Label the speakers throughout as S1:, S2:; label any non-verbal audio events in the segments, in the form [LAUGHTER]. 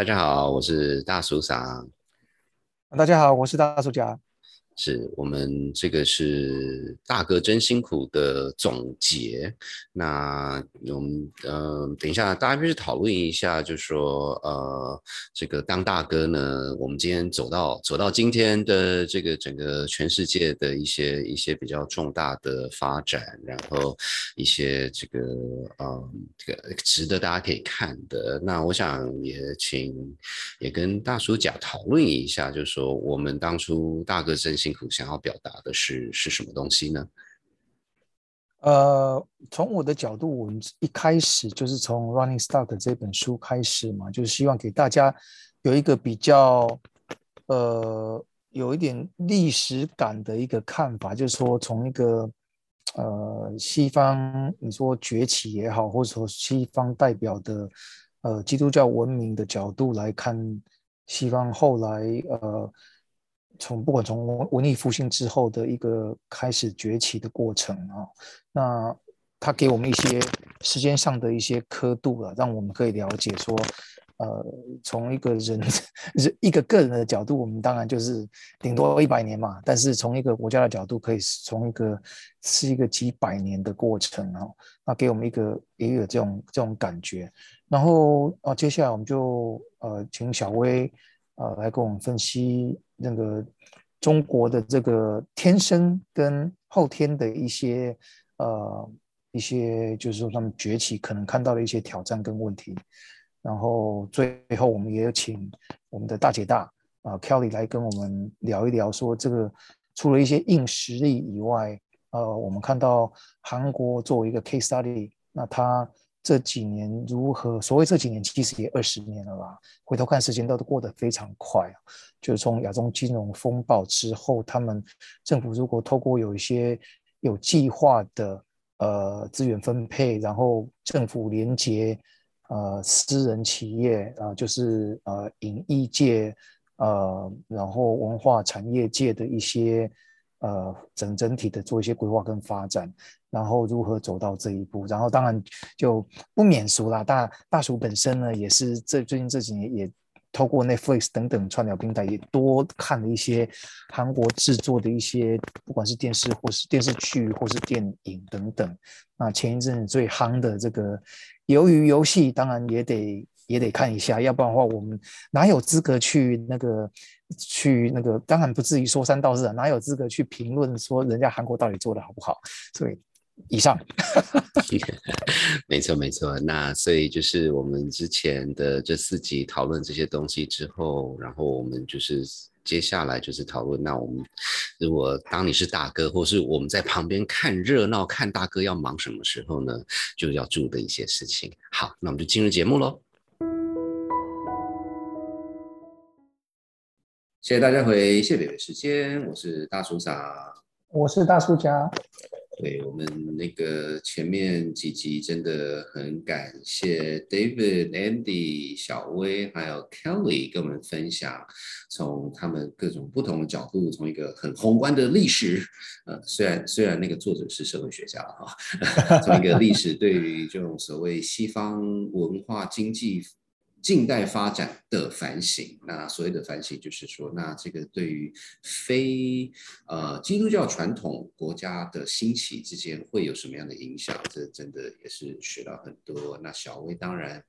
S1: 大家好，我是大叔桑。
S2: 大家好，我是大叔甲。
S1: 是我们这个是大哥真辛苦的总结。那我们呃，等一下大家就是讨论一下，就说呃，这个当大哥呢，我们今天走到走到今天的这个整个全世界的一些一些比较重大的发展，然后一些这个呃这个值得大家可以看的。那我想也请也跟大叔甲讨论一下，就是说我们当初大哥真辛。想要表达的是是什么东西呢？
S2: 呃，从我的角度，我们一开始就是从《Running Start》这本书开始嘛，就是希望给大家有一个比较呃有一点历史感的一个看法，就是说从一个呃西方你说崛起也好，或者说西方代表的呃基督教文明的角度来看，西方后来呃。从不管从文艺复兴之后的一个开始崛起的过程啊，那他给我们一些时间上的一些刻度了，让我们可以了解说，呃，从一个人 [LAUGHS] 人一个个人的角度，我们当然就是顶多一百年嘛，但是从一个国家的角度，可以从一个是一个几百年的过程啊，那给我们一个也有这种这种感觉。然后啊，接下来我们就呃，请小薇。呃，来跟我们分析那个中国的这个天生跟后天的一些呃一些，就是说他们崛起可能看到的一些挑战跟问题。然后最后我们也有请我们的大姐大啊 Kelly 来跟我们聊一聊，说这个除了一些硬实力以外，呃，我们看到韩国作为一个 case study，那他。这几年如何？所谓这几年，其实也二十年了吧。回头看，时间都都过得非常快啊。就是从亚中金融风暴之后，他们政府如果透过有一些有计划的呃资源分配，然后政府连接呃私人企业啊，就是呃影艺界呃，然后文化产业界的一些呃整整体的做一些规划跟发展。然后如何走到这一步？然后当然就不免俗啦。大大叔本身呢，也是这最近这几年也透过 Netflix 等等串流平台，也多看了一些韩国制作的一些，不管是电视或是电视剧或是电影等等。那前一阵最夯的这个《鱿鱼游戏》，当然也得也得看一下，要不然的话，我们哪有资格去那个去那个？当然不至于说三道四啊，哪有资格去评论说人家韩国到底做的好不好？所以。以上，[LAUGHS]
S1: 没错没错。那所以就是我们之前的这四集讨论这些东西之后，然后我们就是接下来就是讨论。那我们如果当你是大哥，或是我们在旁边看热闹，看大哥要忙什么时候呢？就要注意的一些事情。好，那我们就进入节目喽。谢谢大家回谢北北时间，我是大叔傻，
S2: 我是大叔家。
S1: 对我们那个前面几集真的很感谢 David、Andy、小薇还有 Kelly 跟我们分享，从他们各种不同的角度，从一个很宏观的历史，呃，虽然虽然那个作者是社会学家哈，[LAUGHS] 从一个历史对于这种所谓西方文化经济。近代发展的反省，那所谓的反省就是说，那这个对于非呃基督教传统国家的兴起之间会有什么样的影响？这真的也是学到很多。那小薇当然，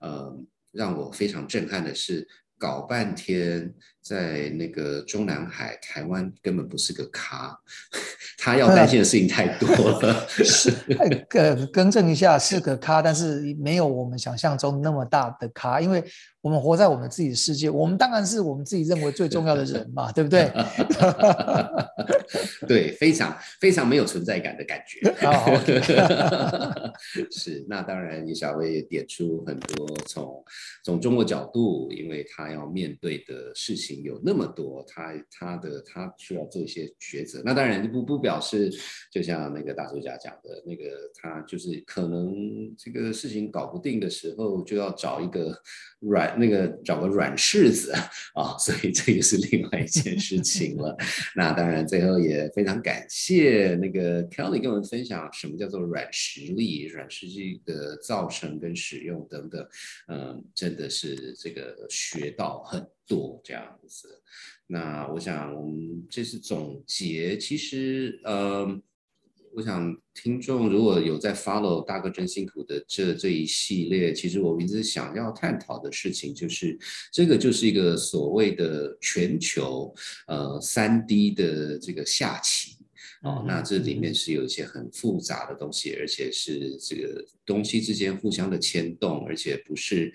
S1: 呃，让我非常震撼的是。搞半天，在那个中南海，台湾根本不是个咖，他要担心的事情太多了。[LAUGHS]
S2: 是，更更正一下，是个咖，但是没有我们想象中那么大的咖，因为。我们活在我们自己的世界，我们当然是我们自己认为最重要的人嘛，对不对？[LAUGHS]
S1: 对，非常非常没有存在感的感觉。[LAUGHS] 是，那当然，李小薇也点出很多从从中国角度，因为他要面对的事情。有那么多，他他的他需要做一些抉择。那当然不不表示，就像那个大作家讲的那个，他就是可能这个事情搞不定的时候，就要找一个软那个找个软柿子啊，所以这也是另外一件事情了。那当然最后也非常感谢那个 Kelly 跟我们分享什么叫做软实力、软实力的造成跟使用等等，嗯，真的是这个学到很多这样子。那我想我们这次总结，其实呃。我想听众如果有在 follow 大哥真辛苦的这这一系列，其实我一直想要探讨的事情就是，这个就是一个所谓的全球呃三 D 的这个下棋哦，那这里面是有一些很复杂的东西，而且是这个东西之间互相的牵动，而且不是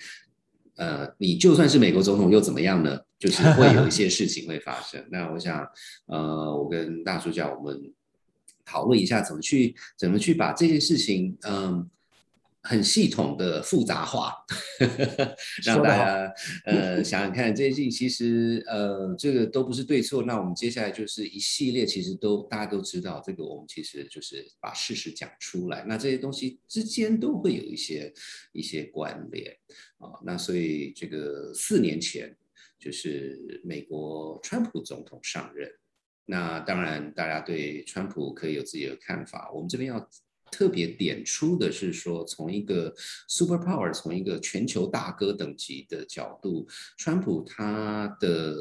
S1: 呃你就算是美国总统又怎么样呢？就是会有一些事情会发生。[LAUGHS] 那我想呃，我跟大叔叫我们。讨论一下怎么去怎么去把这件事情，嗯，很系统的复杂化，[LAUGHS] 让大家呃想想看，这些事情其实呃这个都不是对错。那我们接下来就是一系列，其实都大家都知道，这个我们其实就是把事实讲出来。那这些东西之间都会有一些一些关联啊。那所以这个四年前就是美国川普总统上任。那当然，大家对川普可以有自己的看法。我们这边要特别点出的是说，从一个 super power，从一个全球大哥等级的角度，川普他的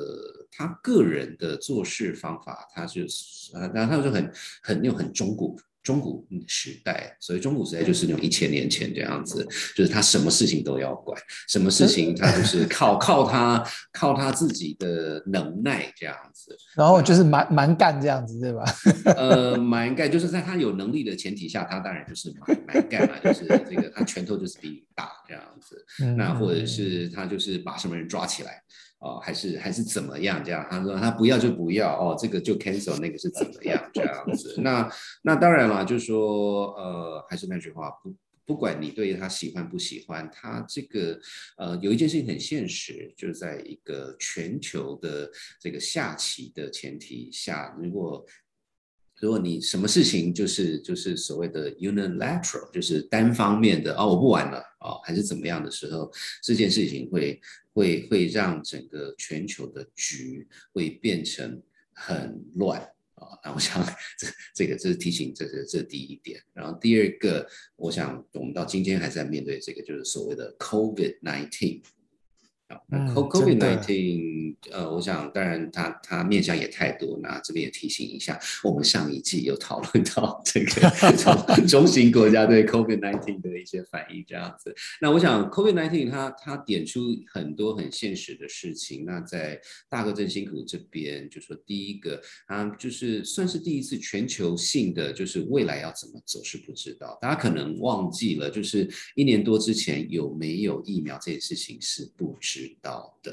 S1: 他个人的做事方法，他就是啊，那他就很很又很中古。中古时代，所以中古时代就是那种一千年前这样子，就是他什么事情都要管，什么事情他就是靠 [LAUGHS] 靠他靠他自己的能耐这样子，
S2: 然后就是蛮蛮干这样子，对吧？
S1: 呃，蛮干就是在他有能力的前提下，他当然就是蛮蛮干嘛，[LAUGHS] 就是这个他拳头就是比你大这样子，那或者是他就是把什么人抓起来。哦，还是还是怎么样？这样，他说他不要就不要哦，这个就 cancel，那个是怎么样？这样子，那那当然了，就是说，呃，还是那句话，不不管你对他喜欢不喜欢，他这个呃，有一件事情很现实，就是在一个全球的这个下棋的前提下，如果如果你什么事情就是就是所谓的 unilateral，就是单方面的哦，我不玩了哦，还是怎么样的时候，这件事情会会会让整个全球的局会变成很乱啊。那我想这这个这是提醒，这是这第一点。然后第二个，我想我们到今天还在面对这个，就是所谓的 COVID nineteen。那 COVID nineteen，呃，我想当然它它面向也太多，那这边也提醒一下，我们上一季有讨论到这个 [LAUGHS] 中中型国家对 COVID nineteen 的一些反应这样子。那我想 COVID nineteen 它它点出很多很现实的事情。那在大哥真辛苦这边，就说第一个，啊，就是算是第一次全球性的，就是未来要怎么走是不知道，大家可能忘记了，就是一年多之前有没有疫苗这件事情是不知。知道的。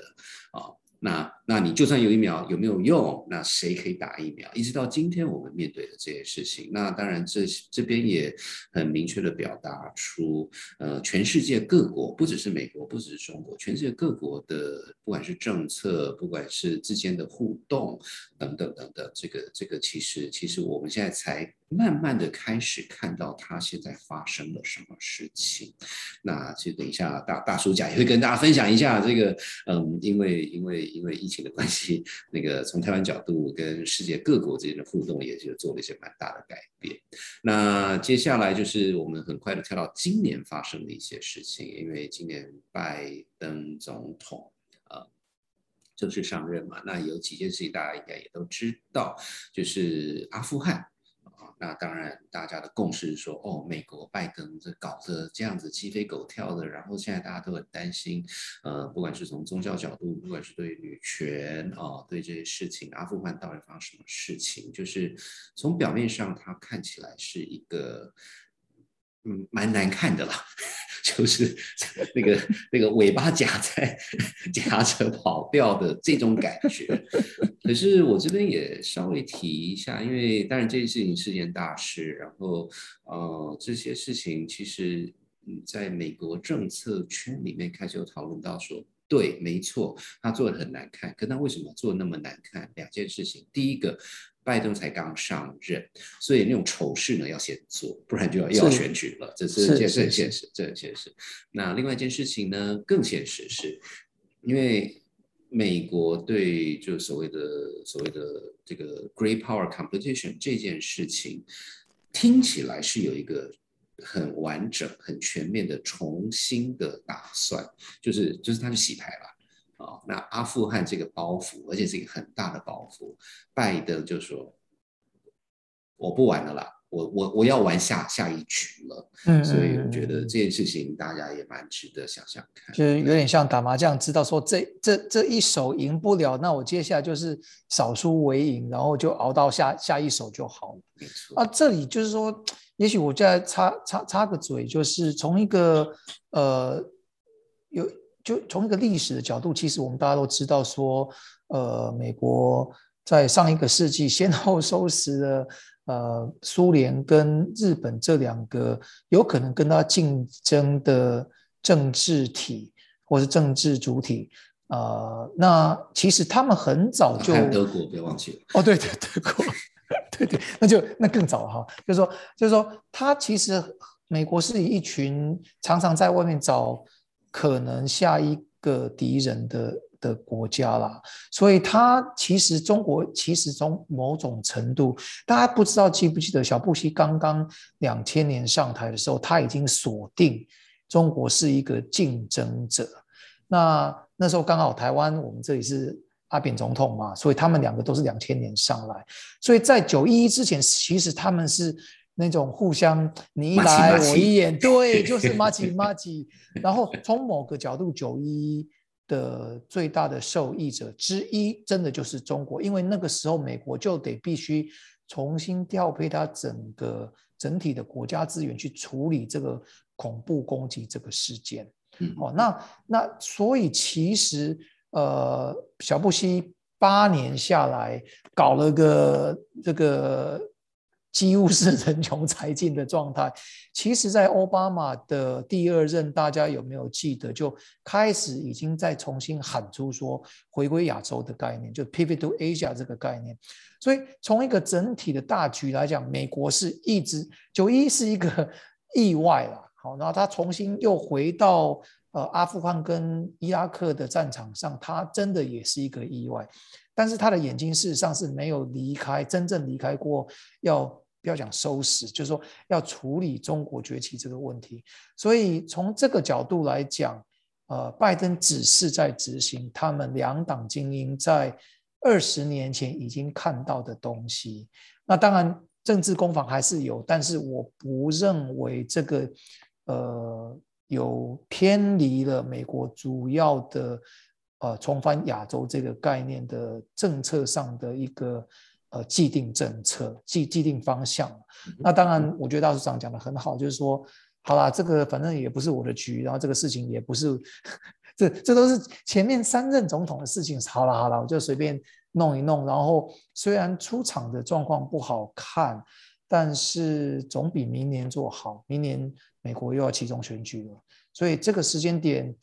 S1: 啊，那那你就算有疫苗有没有用？那谁可以打疫苗？一直到今天我们面对的这些事情，那当然这这边也很明确的表达出，呃，全世界各国不只是美国，不只是中国，全世界各国的不管是政策，不管是之间的互动等等等等，这个这个其实其实我们现在才。慢慢的开始看到他现在发生了什么事情，那其实等一下大大叔讲也会跟大家分享一下这个，嗯，因为因为因为疫情的关系，那个从台湾角度跟世界各国之间的互动也就做了一些蛮大的改变。那接下来就是我们很快的跳到今年发生的一些事情，因为今年拜登总统呃正式上任嘛，那有几件事情大家应该也都知道，就是阿富汗。那当然，大家的共识是说，哦，美国拜登这搞得这样子鸡飞狗跳的，然后现在大家都很担心，呃，不管是从宗教角度，不管是对女权啊，对这些事情，阿富汗到底发生什么事情，就是从表面上，它看起来是一个。嗯，蛮难看的啦，[LAUGHS] 就是那个那个尾巴夹在夹着跑掉的这种感觉。可是我这边也稍微提一下，因为当然这件事情是件大事，然后呃这些事情其实在美国政策圈里面开始有讨论到说，对，没错，他做的很难看。可他为什么做那么难看？两件事情，第一个，拜登才刚上任，所以那种丑事呢要先做，不然就要要选举了，这是这是很现实，这很现实。那另外一件事情呢，更现实是，因为美国对就所谓的所谓的这个 Great Power Competition 这件事情，听起来是有一个。很完整、很全面的重新的打算，就是就是他去洗牌了啊。那阿富汗这个包袱，而且是一个很大的包袱，拜登就说我不玩了啦，我我我要玩下下一局了。嗯，所以我觉得这件事情大家也蛮值得想想看，
S2: 就是有点像打麻将，知道说这这这一手赢不了，那我接下来就是少输为赢，然后就熬到下下一手就好了。
S1: 没错
S2: 啊，这里就是说。也许我再插插插个嘴，就是从一个呃有就从一个历史的角度，其实我们大家都知道说，呃，美国在上一个世纪先后收拾了呃苏联跟日本这两个有可能跟他竞争的政治体或是政治主体，呃，那其实他们很早就
S1: 德国，别忘记了
S2: 哦，对对，德国。[LAUGHS] 对对，那就那更早哈，就是说，就是说，他其实美国是一群常常在外面找可能下一个敌人的的国家啦，所以他其实中国其实从某种程度，大家不知道记不记得小布希刚刚两千年上台的时候，他已经锁定中国是一个竞争者，那那时候刚好台湾我们这里是。阿扁总统嘛，所以他们两个都是两千年上来，所以在九一一之前，其实他们是那种互相你一来我一眼，对，[LAUGHS] 就是马吉马吉。然后从某个角度，九一的最大的受益者之一，真的就是中国，因为那个时候美国就得必须重新调配它整个整体的国家资源去处理这个恐怖攻击这个事件。哦，那那所以其实。呃，小布希八年下来搞了个这个几乎是人穷财尽的状态。其实，在奥巴马的第二任，大家有没有记得，就开始已经在重新喊出说回归亚洲的概念，就 pivot to Asia 这个概念。所以，从一个整体的大局来讲，美国是一直九一是一个意外了。好，然后他重新又回到。呃，阿富汗跟伊拉克的战场上，他真的也是一个意外，但是他的眼睛事实上是没有离开，真正离开过。要不要讲收拾，就是说要处理中国崛起这个问题。所以从这个角度来讲，呃，拜登只是在执行他们两党精英在二十年前已经看到的东西。那当然，政治攻防还是有，但是我不认为这个，呃。有偏离了美国主要的呃重返亚洲这个概念的政策上的一个呃既定政策既既定方向。那当然，我觉得大市长讲的很好，就是说，好啦，这个反正也不是我的局，然后这个事情也不是，[LAUGHS] 这这都是前面三任总统的事情。好了好了，我就随便弄一弄。然后虽然出场的状况不好看，但是总比明年做好。明年。美国又要其中选举了，所以这个时间点，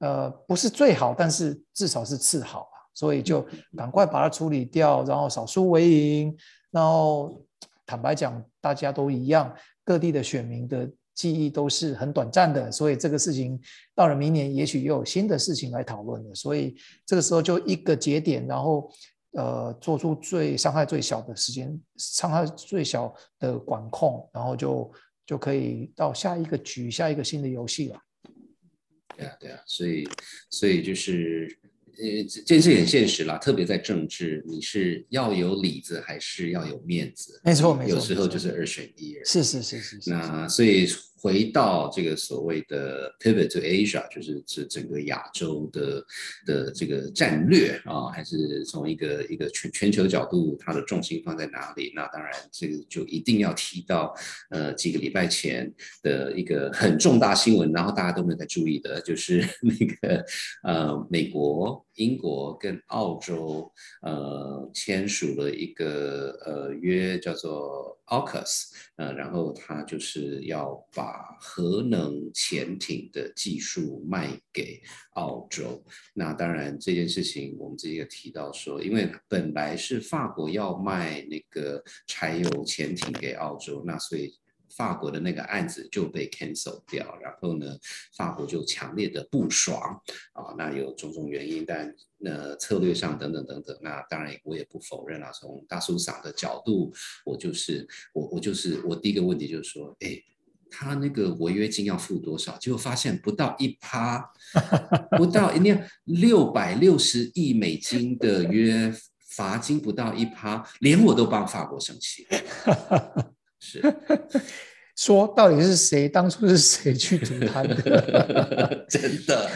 S2: 呃，不是最好，但是至少是次好啊，所以就赶快把它处理掉，然后少输为赢。然后坦白讲，大家都一样，各地的选民的记忆都是很短暂的，所以这个事情到了明年，也许又有新的事情来讨论了。所以这个时候就一个节点，然后呃，做出最伤害最小的时间，伤害最小的管控，然后就。就可以到下一个局，下一个新的游戏了。
S1: 对啊，对啊，所以，所以就是，呃，这件事很现实啦，特别在政治，你是要有里子，还是要有面子？
S2: 没错，没错，
S1: 有时候就是二选一。
S2: 是是是是。
S1: 那所以。回到这个所谓的 pivot to Asia，就是指整个亚洲的的这个战略啊，还是从一个一个全全球角度，它的重心放在哪里？那当然，这个就一定要提到呃几个礼拜前的一个很重大新闻，然后大家都没有在注意的，就是 [LAUGHS] 那个呃美国、英国跟澳洲呃签署了一个呃约，叫做 AUKUS，呃，然后它就是要把把核能潜艇的技术卖给澳洲。那当然这件事情我们之前也提到说，因为本来是法国要卖那个柴油潜艇给澳洲，那所以。法国的那个案子就被 cancel 掉，然后呢，法国就强烈的不爽啊，那有种种原因，但那策略上等等等等，那当然我也不否认啊。从大叔嫂的角度，我就是我我就是我第一个问题就是说，哎，他那个违约金要付多少？结果发现不到一趴，[LAUGHS] 不到一年六百六十亿美金的约罚金不到一趴，连我都帮法国生气。[LAUGHS] 是，
S2: 说到底是谁当初是谁去阻他的？[LAUGHS]
S1: 真的，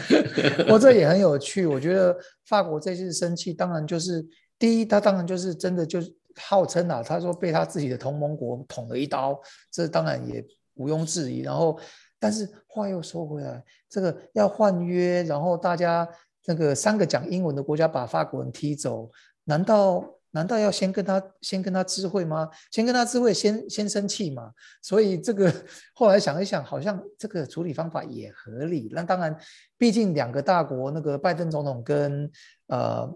S2: 我这也很有趣。我觉得法国这次生气，当然就是第一，他当然就是真的就是号称啊，他说被他自己的同盟国捅了一刀，这当然也毋庸置疑。然后，但是话又说回来，这个要换约，然后大家那个三个讲英文的国家把法国人踢走，难道？难道要先跟他先跟他知会吗？先跟他知会，先先生气嘛？所以这个后来想一想，好像这个处理方法也合理。那当然，毕竟两个大国，那个拜登总统跟呃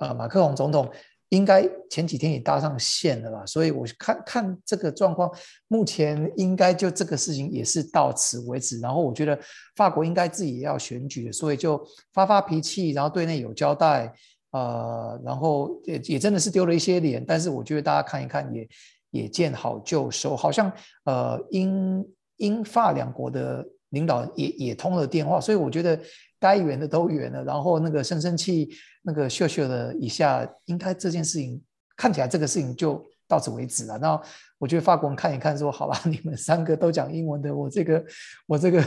S2: 呃马克龙总统，应该前几天也搭上线了啦。所以我看看这个状况，目前应该就这个事情也是到此为止。然后我觉得法国应该自己也要选举，所以就发发脾气，然后对内有交代。呃，然后也也真的是丢了一些脸，但是我觉得大家看一看也也见好就收，好像呃英英法两国的领导也也通了电话，所以我觉得该圆的都圆了，然后那个生生气那个秀秀的以下，应该这件事情看起来这个事情就到此为止了。那我觉得法国人看一看说，好吧，你们三个都讲英文的，我这个我这个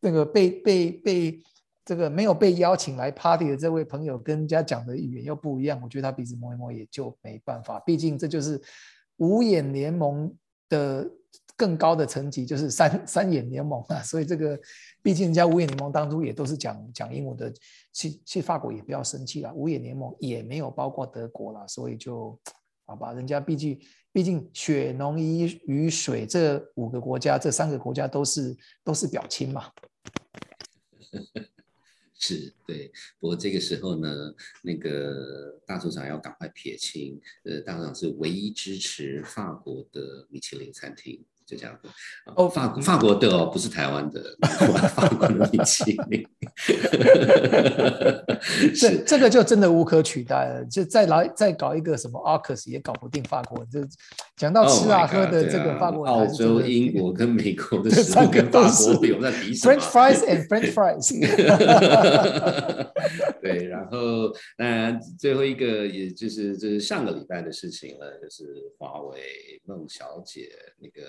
S2: 那个被被被。这个没有被邀请来 party 的这位朋友，跟人家讲的语言又不一样，我觉得他鼻子摸一摸也就没办法。毕竟这就是五眼联盟的更高的层级，就是三三眼联盟啊。所以这个，毕竟人家五眼联盟当初也都是讲讲英文的，去去法国也不要生气了。五眼联盟也没有包括德国了，所以就好吧。人家毕竟毕竟血浓于于水，这五个国家，这三个国家都是都是表亲嘛。[LAUGHS]
S1: 是对，不过这个时候呢，那个大组长要赶快撇清，呃，大组长是唯一支持法国的米其林餐厅。就这样子哦，法法国的哦，不是台湾的，[LAUGHS] 法国的米其林，[LAUGHS]
S2: 这这个就真的无可取代了。就再来再搞一个什么 Arcus 也搞不定法国。就讲到吃啊喝的这个法国，
S1: 澳洲、英国跟美国的 [LAUGHS] 三个都是有在比什么
S2: French fries and French fries。[LAUGHS]
S1: 对，然后当然最后一个也就是就是上个礼拜的事情了，就是华为孟小姐那个。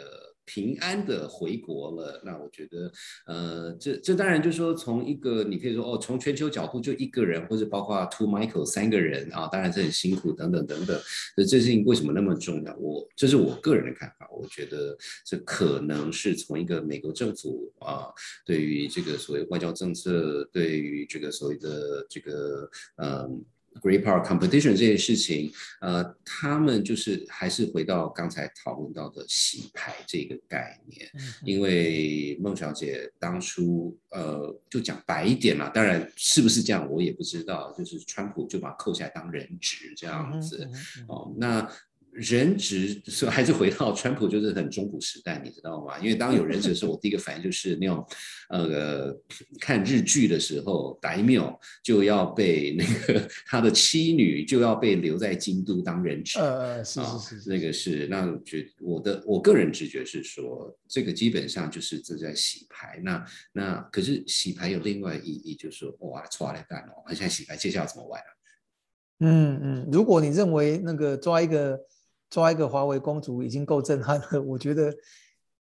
S1: 平安的回国了，那我觉得，呃，这这当然就是说，从一个你可以说哦，从全球角度就一个人，或者包括 Two Michael 三个人啊，当然是很辛苦等等等等。那这事情为什么那么重要？我这是我个人的看法，我觉得这可能是从一个美国政府啊，对于这个所谓外交政策，对于这个所谓的这个嗯。Great Power Competition 这件事情，呃，他们就是还是回到刚才讨论到的洗牌这个概念，因为孟小姐当初呃就讲白一点嘛，当然是不是这样我也不知道，就是川普就把扣下来当人质这样子，哦，那。人质是还是回到川普就是很中古时代，你知道吗？因为当有人质的时候，我第一个反应就是那种，呃，看日剧的时候，白缪就要被那个他的妻女就要被留在京都当人质。
S2: 呃，是是是，
S1: 那个是那觉我的我个人直觉是说，这个基本上就是正在洗牌。那那可是洗牌有另外意义，就是说哇，抓来干哦，现在洗牌接下来怎么玩啊？
S2: 嗯嗯，如果你认为那个抓一个。抓一个华为公主已经够震撼了，[LAUGHS] 我觉得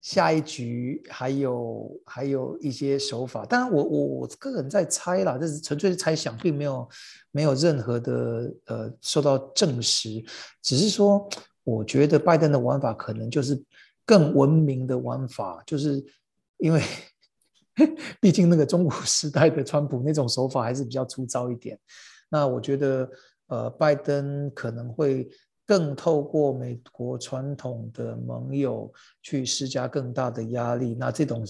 S2: 下一局还有还有一些手法。当然，我我我个人在猜啦，这是纯粹是猜想，并没有没有任何的呃受到证实。只是说，我觉得拜登的玩法可能就是更文明的玩法，就是因为 [LAUGHS] 毕竟那个中古时代的川普那种手法还是比较粗糙一点。那我觉得呃，拜登可能会。更透过美国传统的盟友去施加更大的压力，那这种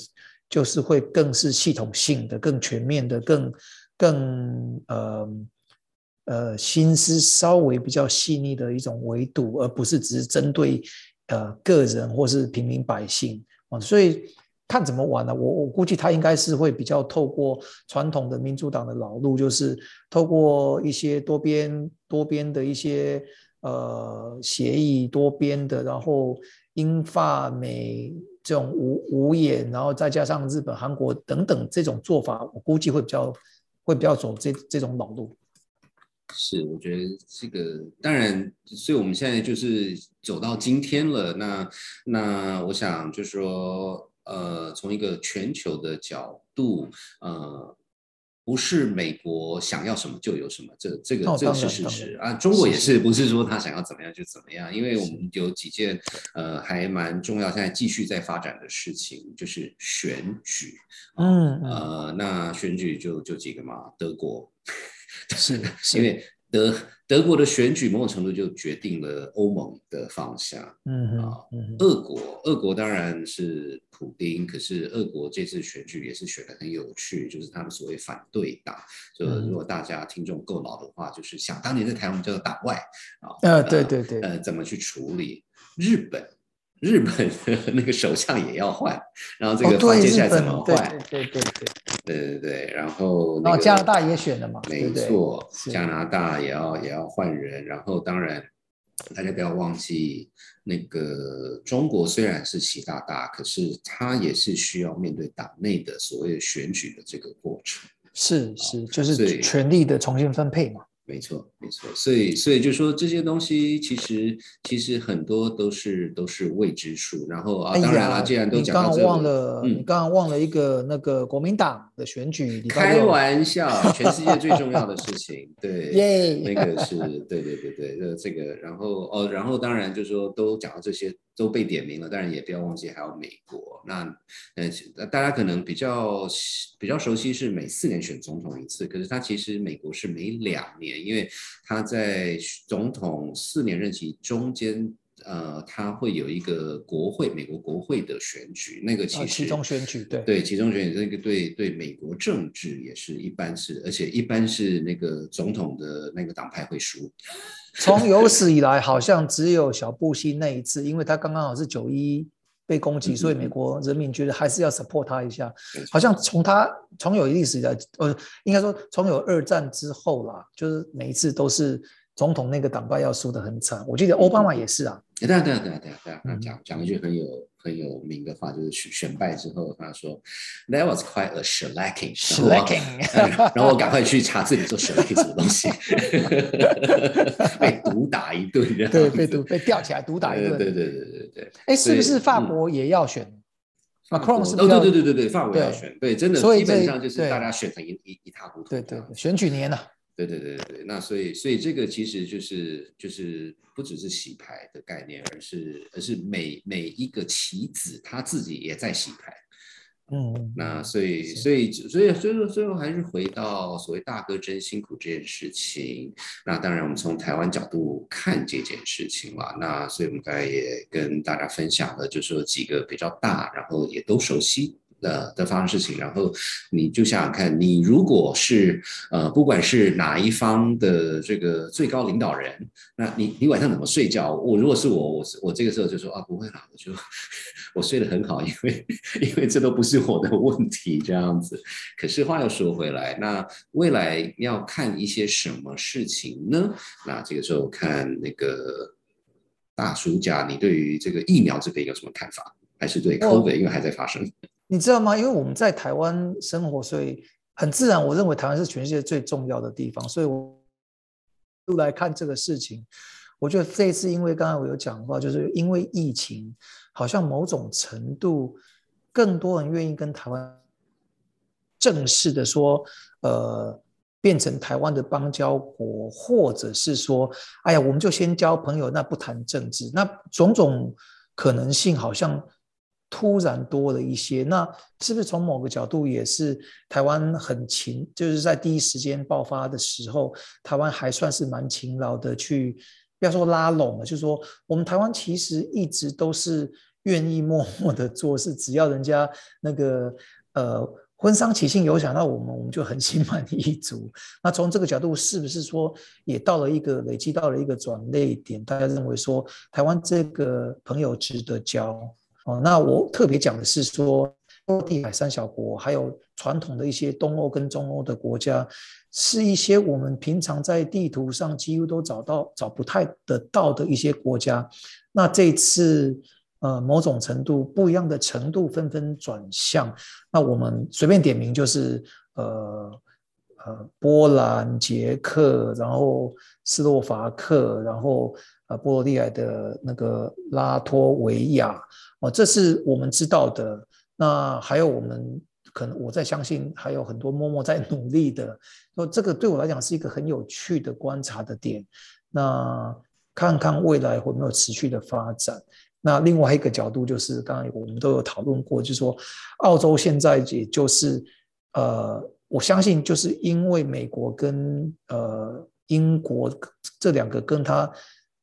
S2: 就是会更是系统性的、更全面的、更更呃呃心思稍微比较细腻的一种维度，而不是只是针对呃个人或是平民百姓啊，所以。看怎么玩呢？我我估计他应该是会比较透过传统的民主党的老路，就是透过一些多边多边的一些呃协议，多边的，然后英法美这种五五眼，然后再加上日本、韩国等等这种做法，我估计会比较会比较走这这种老路。
S1: 是，我觉得这个当然，所以我们现在就是走到今天了。那那我想就是说。呃，从一个全球的角度，呃，不是美国想要什么就有什么，这这个这个是事实啊。中国也是，不是说他想要怎么样就怎么样，因为我们有几件呃还蛮重要，现在继续在发展的事情，就是选举。
S2: 嗯
S1: 呃，那选举就就几个嘛，德国 [LAUGHS]
S2: 是
S1: 因为。德德国的选举某种程度就决定了欧盟的方向。
S2: 嗯
S1: 啊，俄国，俄国当然是普丁，可是俄国这次选举也是选的很有趣，就是他们所谓反对党。就如果大家听众够老的话，就是想当年在台湾叫做党外啊。
S2: 呃，对对对。
S1: 呃，怎么去处理日本？日本的 [LAUGHS] 那个首相也要换，然后这个接下来怎么换？
S2: 对对对对
S1: 对对对，然后
S2: 然后加拿大也选了嘛？
S1: 没错，加拿大也要也要换人，然后当然大家不要忘记，那个中国虽然是习大大，可是他也是需要面对党内的所谓选举的这个过程。
S2: 是是，就是权力的重新分配嘛。
S1: 没错，没错，所以，所以就说这些东西，其实，其实很多都是都是未知数。然后啊，当然了，既然都讲到这，
S2: 你刚刚忘了，你刚刚忘了一个那个国民党的选举。
S1: 开玩笑，全世界最重要的 [LAUGHS] 事情，对，那个是对对对对，呃，这个，然后哦，然后当然就说都讲到这些。都被点名了，当然也不要忘记还有美国。那呃，大家可能比较比较熟悉是每四年选总统一次，可是他其实美国是每两年，因为他在总统四年任期中间，呃，它会有一个国会，美国国会的选举，那个其实
S2: 其中选举对
S1: 对其中选举，这个对对美国政治也是一般是，而且一般是那个总统的那个党派会输。
S2: 从有 [LAUGHS] 史以来，好像只有小布希那一次，因为他刚刚好是九一被攻击，所以美国人民觉得还是要 support 他一下。好像从他从有历史以来，呃，应该说从有二战之后啦，就是每一次都是总统那个党派要输得很惨。我记得奥巴马也是啊。
S1: 对啊对啊对啊对啊，讲讲一句很有。很有名的话就是选选败之后，他说 That was quite a shellacking，shellacking，[LAUGHS] 然后我赶快去查字典，说 shellacking 什么东西，[LAUGHS] 被毒打一顿，
S2: 对，被毒被吊起来毒打一顿，
S1: 对对对对对对。
S2: 哎，是不是法国也要选？Macron 是？
S1: 哦，对对对对对，法国要选，对，真的，基本上就是大家选成一一一塌糊涂。
S2: 对对，选举年了。
S1: 对对对对对，那所以所以这个其实就是就是不只是洗牌的概念，而是而是每每一个棋子他自己也在洗牌，
S2: 嗯，
S1: 那所以所以所以所以说最后还是回到所谓大哥真辛苦这件事情。那当然我们从台湾角度看这件事情了，那所以我们刚才也跟大家分享了，就说几个比较大，然后也都熟悉。的的发生事情，然后你就想想看，你如果是呃，不管是哪一方的这个最高领导人，那你你晚上怎么睡觉？我如果是我，我我这个时候就说啊，不会啦，我就 [LAUGHS] 我睡得很好，因为因为这都不是我的问题，这样子。可是话又说回来，那未来要看一些什么事情呢？那这个时候看那个大叔家，你对于这个疫苗这个有什么看法？还是对 COVID，因为还在发生。
S2: 你知道吗？因为我们在台湾生活，所以很自然，我认为台湾是全世界最重要的地方。所以，我来看这个事情，我觉得这次，因为刚才我有讲话，就是因为疫情，好像某种程度，更多人愿意跟台湾正式的说，呃，变成台湾的邦交国，或者是说，哎呀，我们就先交朋友，那不谈政治，那种种可能性，好像。突然多了一些，那是不是从某个角度也是台湾很勤，就是在第一时间爆发的时候，台湾还算是蛮勤劳的去不要说拉拢了，就是说我们台湾其实一直都是愿意默默的做事，只要人家那个呃婚丧喜庆有想到我们，我们就很心满意足。[LAUGHS] 那从这个角度，是不是说也到了一个累积到了一个转捩点？大家认为说台湾这个朋友值得交那我特别讲的是说。地海三小国，还有传统的一些东欧跟中欧的国家，是一些我们平常在地图上几乎都找到找不太得到的一些国家。那这次呃，某种程度不一样的程度纷纷转向。那我们随便点名就是呃呃，波兰、捷克，然后斯洛伐克，然后呃，波罗的海的那个拉脱维亚哦，这是我们知道的。那还有我们可能我在相信还有很多默默在努力的，说这个对我来讲是一个很有趣的观察的点。那看看未来会没有持续的发展。那另外一个角度就是刚刚我们都有讨论过，就是说澳洲现在也就是呃，我相信就是因为美国跟呃英国这两个跟他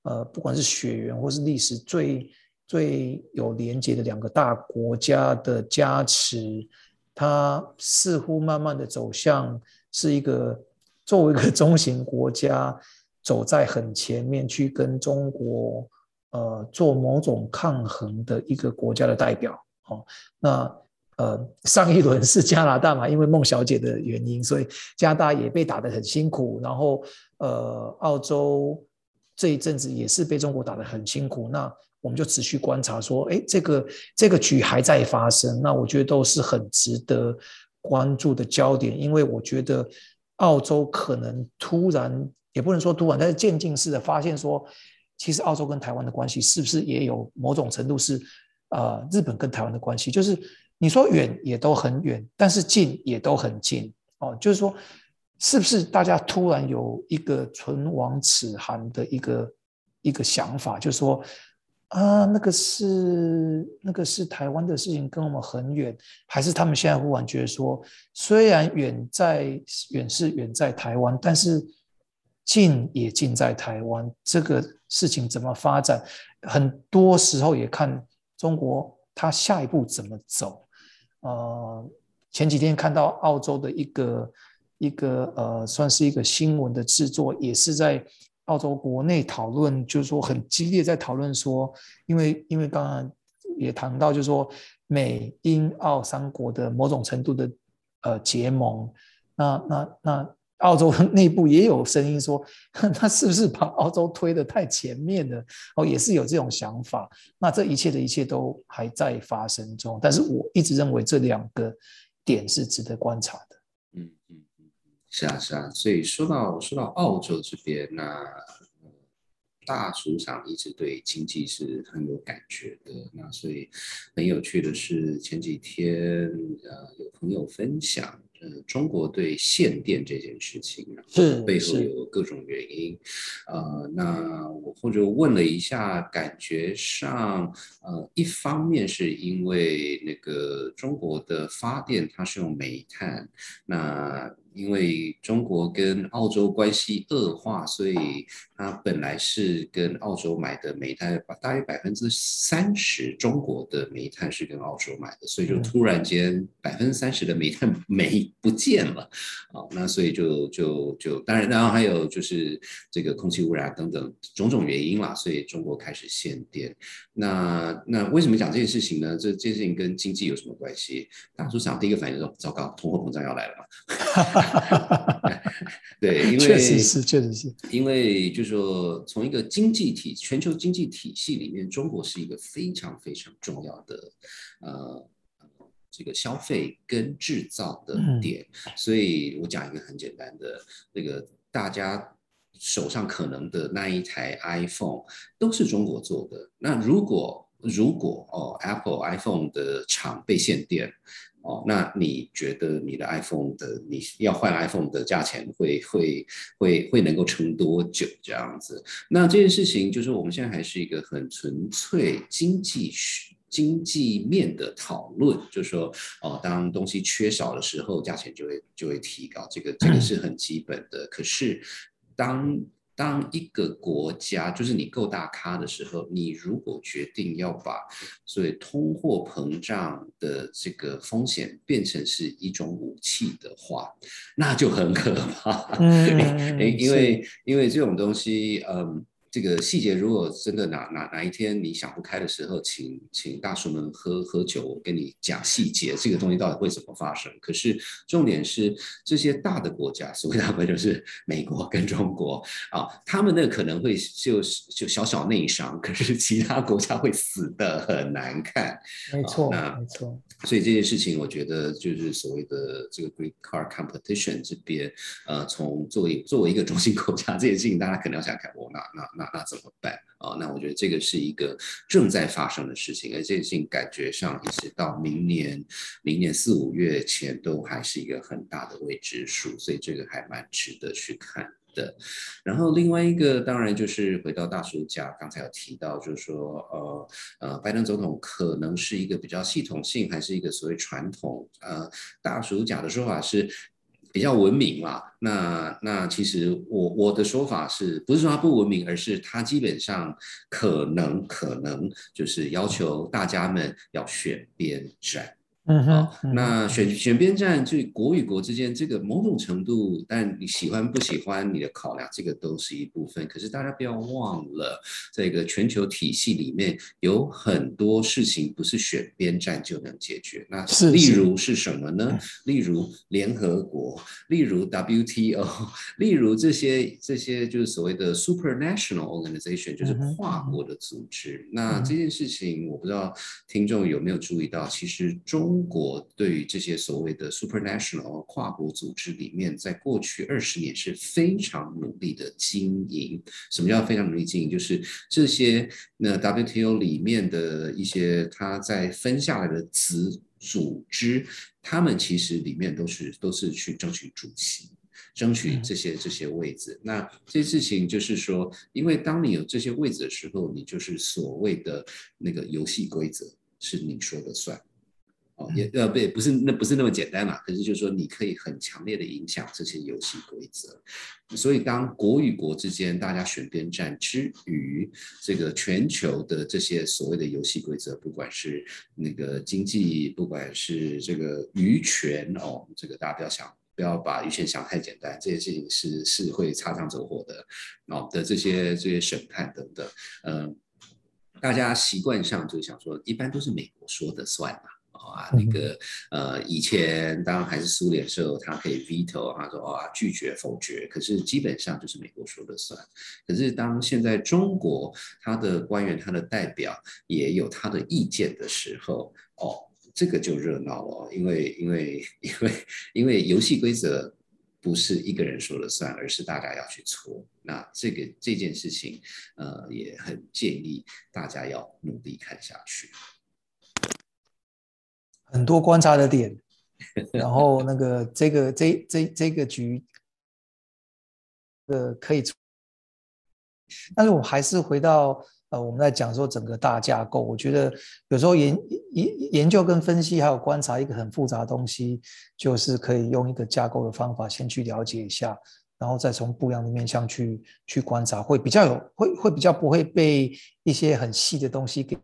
S2: 呃不管是血缘或是历史最。最有连接的两个大国家的加持，它似乎慢慢的走向是一个作为一个 [LAUGHS] 中型国家，走在很前面去跟中国呃做某种抗衡的一个国家的代表。哦，那呃上一轮是加拿大嘛，因为孟小姐的原因，所以加拿大也被打得很辛苦。然后呃澳洲这一阵子也是被中国打得很辛苦。那我们就持续观察，说，哎，这个这个局还在发生，那我觉得都是很值得关注的焦点，因为我觉得澳洲可能突然，也不能说突然，但是渐进式的发现说，其实澳洲跟台湾的关系是不是也有某种程度是，呃，日本跟台湾的关系，就是你说远也都很远，但是近也都很近，哦，就是说，是不是大家突然有一个唇亡齿寒的一个一个想法，就是说。啊，那个是那个是台湾的事情，跟我们很远，还是他们现在忽然觉得说，虽然远在远是远在台湾，但是近也近在台湾，这个事情怎么发展，很多时候也看中国他下一步怎么走。呃，前几天看到澳洲的一个一个呃，算是一个新闻的制作，也是在。澳洲国内讨论就是说很激烈，在讨论说，因为因为刚刚也谈到，就是说美英澳三国的某种程度的呃结盟，那那那澳洲内部也有声音说，[LAUGHS] 他是不是把澳洲推得太前面了？哦，也是有这种想法。那这一切的一切都还在发生中，但是我一直认为这两个点是值得观察的。
S1: 是啊，是啊，所以说到说到澳洲这边，那大署长一直对经济是很有感觉的。那所以很有趣的是，前几天呃有朋友分享。呃，中国对限电这件事情，
S2: 是
S1: 背后有各种原因。呃，那我或者问了一下，感觉上，呃，一方面是因为那个中国的发电它是用煤炭，那因为中国跟澳洲关系恶化，所以它本来是跟澳洲买的煤炭，大约百分之三十中国的煤炭是跟澳洲买的，所以就突然间百分之三十的煤炭 [LAUGHS] 煤。不见了，啊，那所以就就就当然，然后还有就是这个空气污染等等种种原因啦，所以中国开始限电。那那为什么讲这件事情呢？这这件事情跟经济有什么关系？大叔想第一个反应说：糟糕，通货膨胀要来了嘛？[LAUGHS] [LAUGHS] 对，因为
S2: 确实是，确实是
S1: 因为就是说，从一个经济体全球经济体系里面，中国是一个非常非常重要的呃。这个消费跟制造的点，所以我讲一个很简单的，那个大家手上可能的那一台 iPhone 都是中国做的。那如果如果哦，Apple iPhone 的厂被限电哦，那你觉得你的 iPhone 的你要换 iPhone 的价钱会会会会能够撑多久这样子？那这件事情就是我们现在还是一个很纯粹经济学。经济面的讨论，就是说，哦，当东西缺少的时候，价钱就会就会提高，这个这个是很基本的。可是，当当一个国家就是你够大咖的时候，你如果决定要把所谓通货膨胀的这个风险变成是一种武器的话，那就很可怕。
S2: 嗯，[LAUGHS]
S1: 因为因为这种东西，嗯。这个细节，如果真的哪哪哪一天你想不开的时候，请请大叔们喝喝酒，我跟你讲细节，这个东西到底会怎么发生？可是重点是这些大的国家，所谓大国就是美国跟中国啊，他们那可能会就就小小内伤，可是其他国家会死的很难看。
S2: 没错，
S1: 那
S2: 没错。
S1: 所以这件事情，我觉得就是所谓的这个 Greek Car Competition 这边，呃，从作为作为一个中心国家，这件事情大家可能要想看，我那那那。那怎么办啊？那我觉得这个是一个正在发生的事情，而这件事情感觉上一直到明年，明年四五月前都还是一个很大的未知数，所以这个还蛮值得去看的。然后另外一个当然就是回到大叔家，刚才有提到，就是说呃呃，拜登总统可能是一个比较系统性，还是一个所谓传统？呃，大叔讲的说法是。比较文明嘛，那那其实我我的说法是不是说它不文明，而是它基本上可能可能就是要求大家们要选边站。
S2: 嗯哼，
S1: 那选选边站，就国与国之间这个某种程度，但你喜欢不喜欢你的考量，这个都是一部分。可是大家不要忘了，这个全球体系里面有很多事情不是选边站就能解决。那例如是什么呢？例如联合国，例如 WTO，[LAUGHS] 例如这些这些就是所谓的 supranational organization，就是跨国的组织。那这件事情，我不知道听众有没有注意到，其实中。中国对于这些所谓的 supranational 跨国组织里面，在过去二十年是非常努力的经营。什么叫非常努力经营？就是这些那 WTO 里面的一些它在分下来的子组织，他们其实里面都是都是去争取主席，争取这些这些位置。那这些事情就是说，因为当你有这些位置的时候，你就是所谓的那个游戏规则是你说的算。哦，也呃不不是那不是那么简单嘛，可是就是说你可以很强烈的影响这些游戏规则，所以当国与国之间大家选边站之余，这个全球的这些所谓的游戏规则，不管是那个经济，不管是这个渔权哦，这个大家不要想不要把渔权想太简单，这些事情是是会擦枪走火的哦的这些这些审判等等，嗯，大家习惯上就想说，一般都是美国说的算嘛。啊，那个呃，以前当然还是苏联时候，他可以 veto，他说啊拒绝否决，可是基本上就是美国说了算。可是当现在中国他的官员、他的代表也有他的意见的时候，哦，这个就热闹了，因为因为因为因为游戏规则不是一个人说了算，而是大家要去搓。那这个这件事情，呃，也很建议大家要努力看下去。
S2: 很多观察的点，然后那个 [LAUGHS] 这个这这这个局，呃，可以，但是我还是回到呃，我们在讲说整个大架构，我觉得有时候研研研究跟分析还有观察一个很复杂的东西，就是可以用一个架构的方法先去了解一下，然后再从不一样的面向去去观察，会比较有会会比较不会被一些很细的东西给。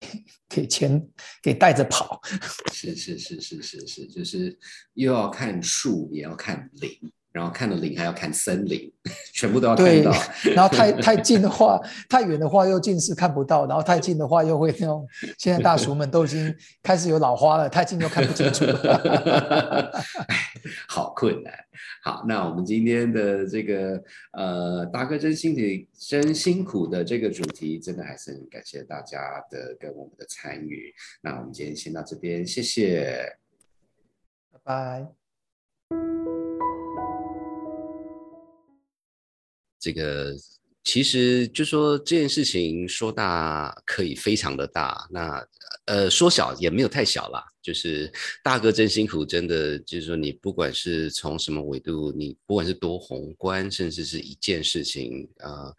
S2: [LAUGHS] 给钱给带着跑，[LAUGHS]
S1: 是是是是是是，就是又要看树，也要看林，然后看了林还要看森林，[LAUGHS] 全部都要看到。
S2: 然后太太近的话，太远的话又近视看不到，然后太近的话又会那种。现在大叔们都已经开始有老花了，太近又看不清楚。[LAUGHS]
S1: 好困难。好，那我们今天的这个呃，大哥真辛苦，真辛苦的这个主题，真的还是很感谢大家的跟我们的参与。那我们今天先到这边，谢谢，
S2: 拜拜。
S1: 这个。其实就说这件事情说大可以非常的大，那呃说小也没有太小啦。就是大哥真辛苦，真的就是说你不管是从什么维度，你不管是多宏观，甚至是一件事情啊，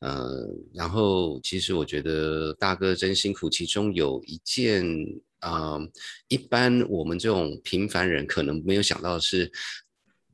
S1: 呃，然后其实我觉得大哥真辛苦，其中有一件啊，一般我们这种平凡人可能没有想到的是。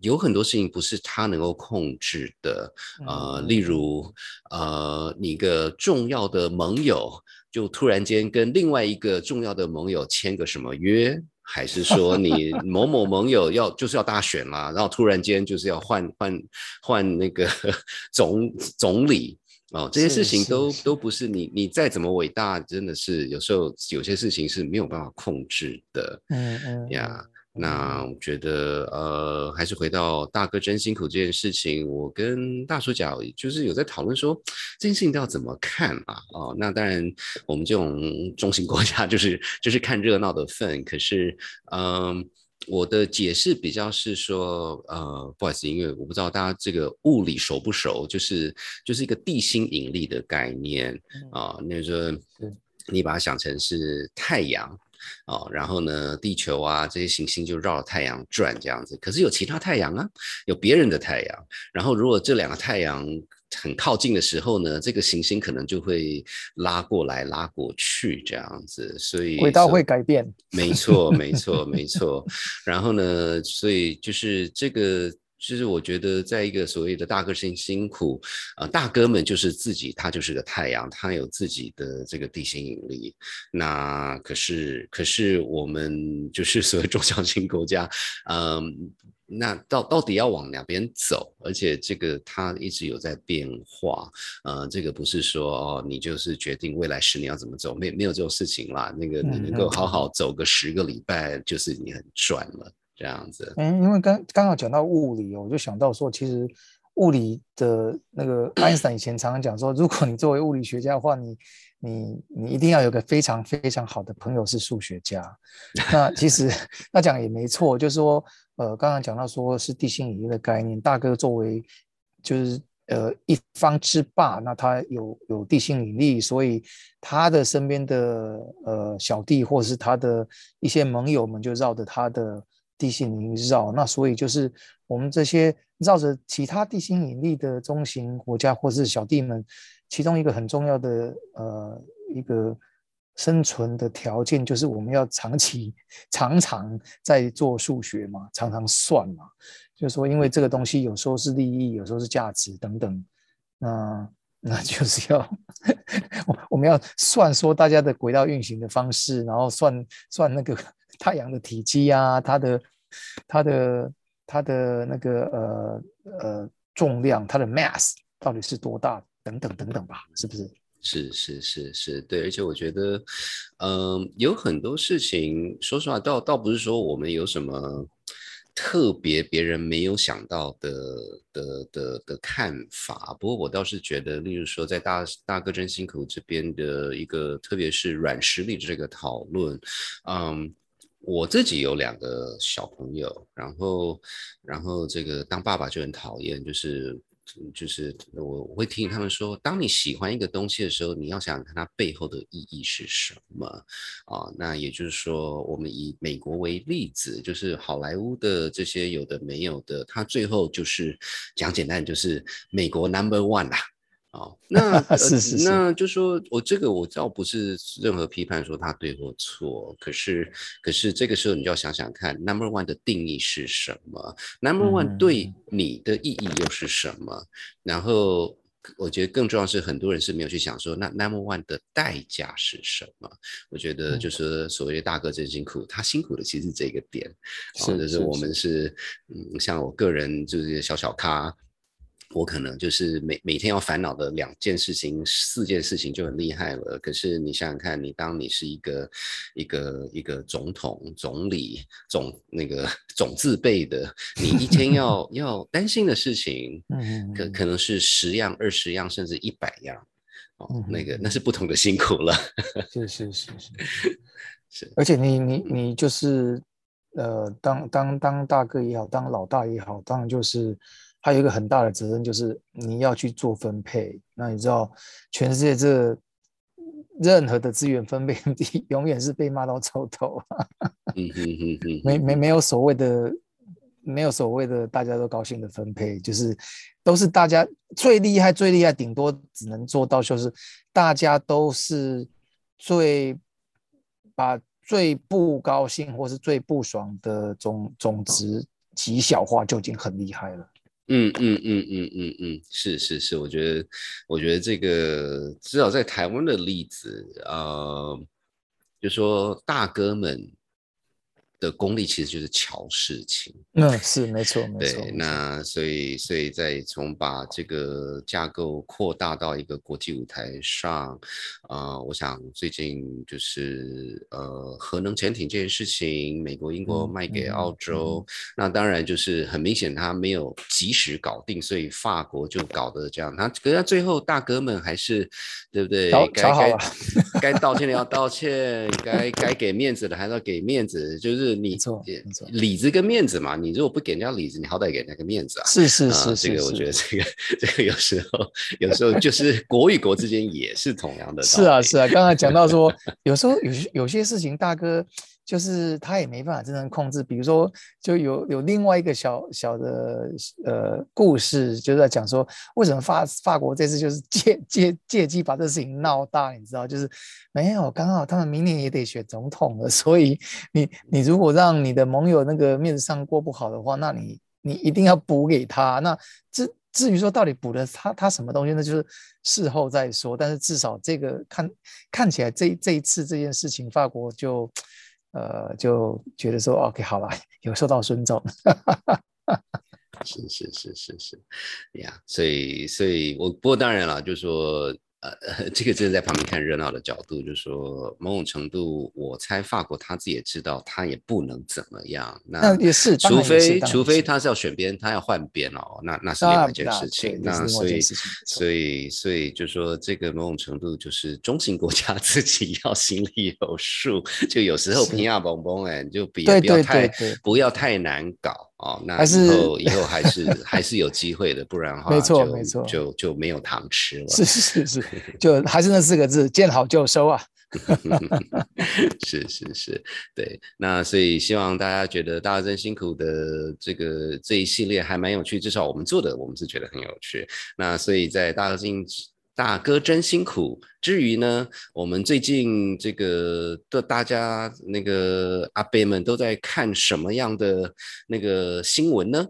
S1: 有很多事情不是他能够控制的，呃，例如，呃，你一个重要的盟友就突然间跟另外一个重要的盟友签个什么约，还是说你 [LAUGHS] 某某盟友要就是要大选啦，然后突然间就是要换换换那个 [LAUGHS] 总总理哦，这些事情都都不是你你再怎么伟大，真的是有时候有些事情是没有办法控制的，嗯嗯呀。那我觉得，呃，还是回到大哥真辛苦这件事情，我跟大叔讲，就是有在讨论说这件事情要怎么看啊？哦，那当然，我们这种中型国家就是就是看热闹的份。可是，嗯，我的解释比较是说，呃，不好意思，因为我不知道大家这个物理熟不熟，就是就是一个地心引力的概念啊。那就是，你把它想成是太阳。哦，然后呢，地球啊这些行星就绕着太阳转这样子，可是有其他太阳啊，有别人的太阳。然后如果这两个太阳很靠近的时候呢，这个行星可能就会拉过来拉过去这样子，所以
S2: 轨道会改变。
S1: 没错，没错，[LAUGHS] 没错。然后呢，所以就是这个。其实我觉得，在一个所谓的大哥辛辛苦，啊，大哥们就是自己，他就是个太阳，他有自己的这个地心引力。那可是，可是我们就是所谓中小型国家，嗯，那到到底要往哪边走？而且这个它一直有在变化，呃，这个不是说哦，你就是决定未来十年要怎么走，没没有这种事情啦。那个你能够好好走个十个礼拜，就是你很赚了。这样子，
S2: 嗯，因为刚刚好讲到物理，我就想到说，其实物理的那个爱因斯坦以前常常讲说，如果你作为物理学家的话，你你你一定要有个非常非常好的朋友是数学家。那其实那讲也没错，就是说，呃，刚刚讲到说是地心引力的概念，大哥作为就是呃一方之霸，那他有有地心引力，所以他的身边的呃小弟或者是他的一些盟友们就绕着他的。地心引力绕，那所以就是我们这些绕着其他地心引力的中型国家或是小弟们，其中一个很重要的呃一个生存的条件，就是我们要长期常常在做数学嘛，常常算嘛，就是说因为这个东西有时候是利益，有时候是价值等等，那那就是要 [LAUGHS] 我我们要算说大家的轨道运行的方式，然后算算那个太阳的体积啊，它的。它的它的那个呃呃重量，它的 mass 到底是多大？等等等等吧，是不是？
S1: 是是是是，对。而且我觉得，嗯，有很多事情，说实话，倒倒不是说我们有什么特别别人没有想到的的的的看法。不过我倒是觉得，例如说，在大大哥真辛苦这边的一个，特别是软实力这个讨论，嗯。我自己有两个小朋友，然后，然后这个当爸爸就很讨厌，就是，就是我我会听他们说，当你喜欢一个东西的时候，你要想它背后的意义是什么啊？那也就是说，我们以美国为例子，就是好莱坞的这些有的没有的，它最后就是讲简单，就是美国 Number One 啦。哦，那 [LAUGHS]
S2: 是是是，
S1: 那就说我这个我倒不是任何批判说他对或错，可是可是这个时候你就要想想看，Number One 的定义是什么？Number One 对你的意义又是什么？然后我觉得更重要是很多人是没有去想说，那 Number One 的代价是什么？我觉得就是所谓的大哥真辛苦，他辛苦的其实是这个点，或者是我们是嗯，像我个人就是小小咖。我可能就是每每天要烦恼的两件事情、四件事情就很厉害了。可是你想想看，你当你是一个一个一个总统、总理、总那个 [LAUGHS] 总字辈的，你一天要 [LAUGHS] 要担心的事情，可可能是十样、二十样，甚至一百样。哦，那个那是不同的辛苦了。[LAUGHS]
S2: 是是是是是，而且你你你就是呃，当当当大哥也好，当老大也好，当然就是。还有一个很大的责任，就是你要去做分配。那你知道，全世界这任何的资源分配地，[LAUGHS] 永远是被骂到臭头。没没没有所谓的，没有所谓的大家都高兴的分配，就是都是大家最厉害最厉害，顶多只能做到就是大家都是最把最不高兴或是最不爽的总总值。极小化就已经很厉害了。
S1: 嗯嗯嗯嗯嗯嗯，是是是，我觉得我觉得这个至少在台湾的例子，呃，就说大哥们。的功力其实就是瞧事情，
S2: 嗯，是没错，没错。
S1: 对，那所以，所以在从把这个架构扩大到一个国际舞台上，啊，我想最近就是呃，核能潜艇这件事情，美国、英国卖给澳洲，那当然就是很明显他没有及时搞定，所以法国就搞得这样。他可是最后大哥们还是对不对？该该该道歉的要道歉，该该给面子的还是要给面子，就是。你
S2: 错，
S1: 里子跟面子嘛，你如果不给人家里子，你好歹给人家个面子啊。
S2: 是是是，
S1: 这个我觉得这个这个有时候有时候就是 [LAUGHS] 国与国之间也是同样的。
S2: 是啊是啊，刚才讲到说，[LAUGHS] 有时候有有些事情，大哥。就是他也没办法真正控制，比如说，就有有另外一个小小的呃故事，就是在讲说，为什么法法国这次就是借借借机把这事情闹大，你知道，就是没有刚好他们明年也得选总统了，所以你你如果让你的盟友那个面子上过不好的话，那你你一定要补给他。那至至于说到底补了他他什么东西，那就是事后再说。但是至少这个看看起来这这一次这件事情，法国就。呃，就觉得说，OK，好了，[LAUGHS] 有受到尊重，[LAUGHS]
S1: 是是是是是，呀，所以所以我不过当然了，就说。呃，[LAUGHS] 这个就是在旁边看热闹的角度，就说某种程度，我猜法国他自己也知道，他也不能怎么样。
S2: 那也是，
S1: 除非除非他是要选边，他要换边哦，那那是另外一件事情。那所以所以所以就说这个某种程度就是中型国家 [LAUGHS] 自己要心里有数，就有时候平亚蹦蹦哎，就别不要太不要太难搞。哦，那以后以后还是还是有机会的，不然的话，
S2: 没错没错，
S1: 就就没有糖吃了。
S2: 是是是，就还是那四个字，见好就收啊。[LAUGHS]
S1: 是是是，对。那所以希望大家觉得大家真辛苦的这个这一系列还蛮有趣，至少我们做的我们是觉得很有趣。那所以在大进。大哥真辛苦。至于呢，我们最近这个的大家那个阿贝们都在看什么样的那个新闻呢？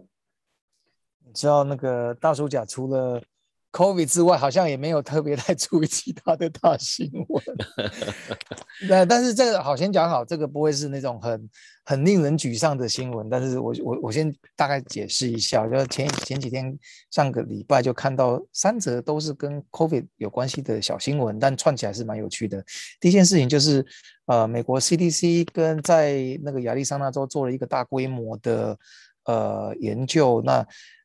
S2: 你知道那个大手甲出了。Covid 之外，好像也没有特别太注意其他的大新闻。那但是这个好先讲好，这个不会是那种很很令人沮丧的新闻。但是我我我先大概解释一下，就前前几天上个礼拜就看到三则都是跟 Covid 有关系的小新闻，但串起来是蛮有趣的。第一件事情就是，呃，美国 CDC 跟在那个亚利桑那州做了一个大规模的呃研究，那。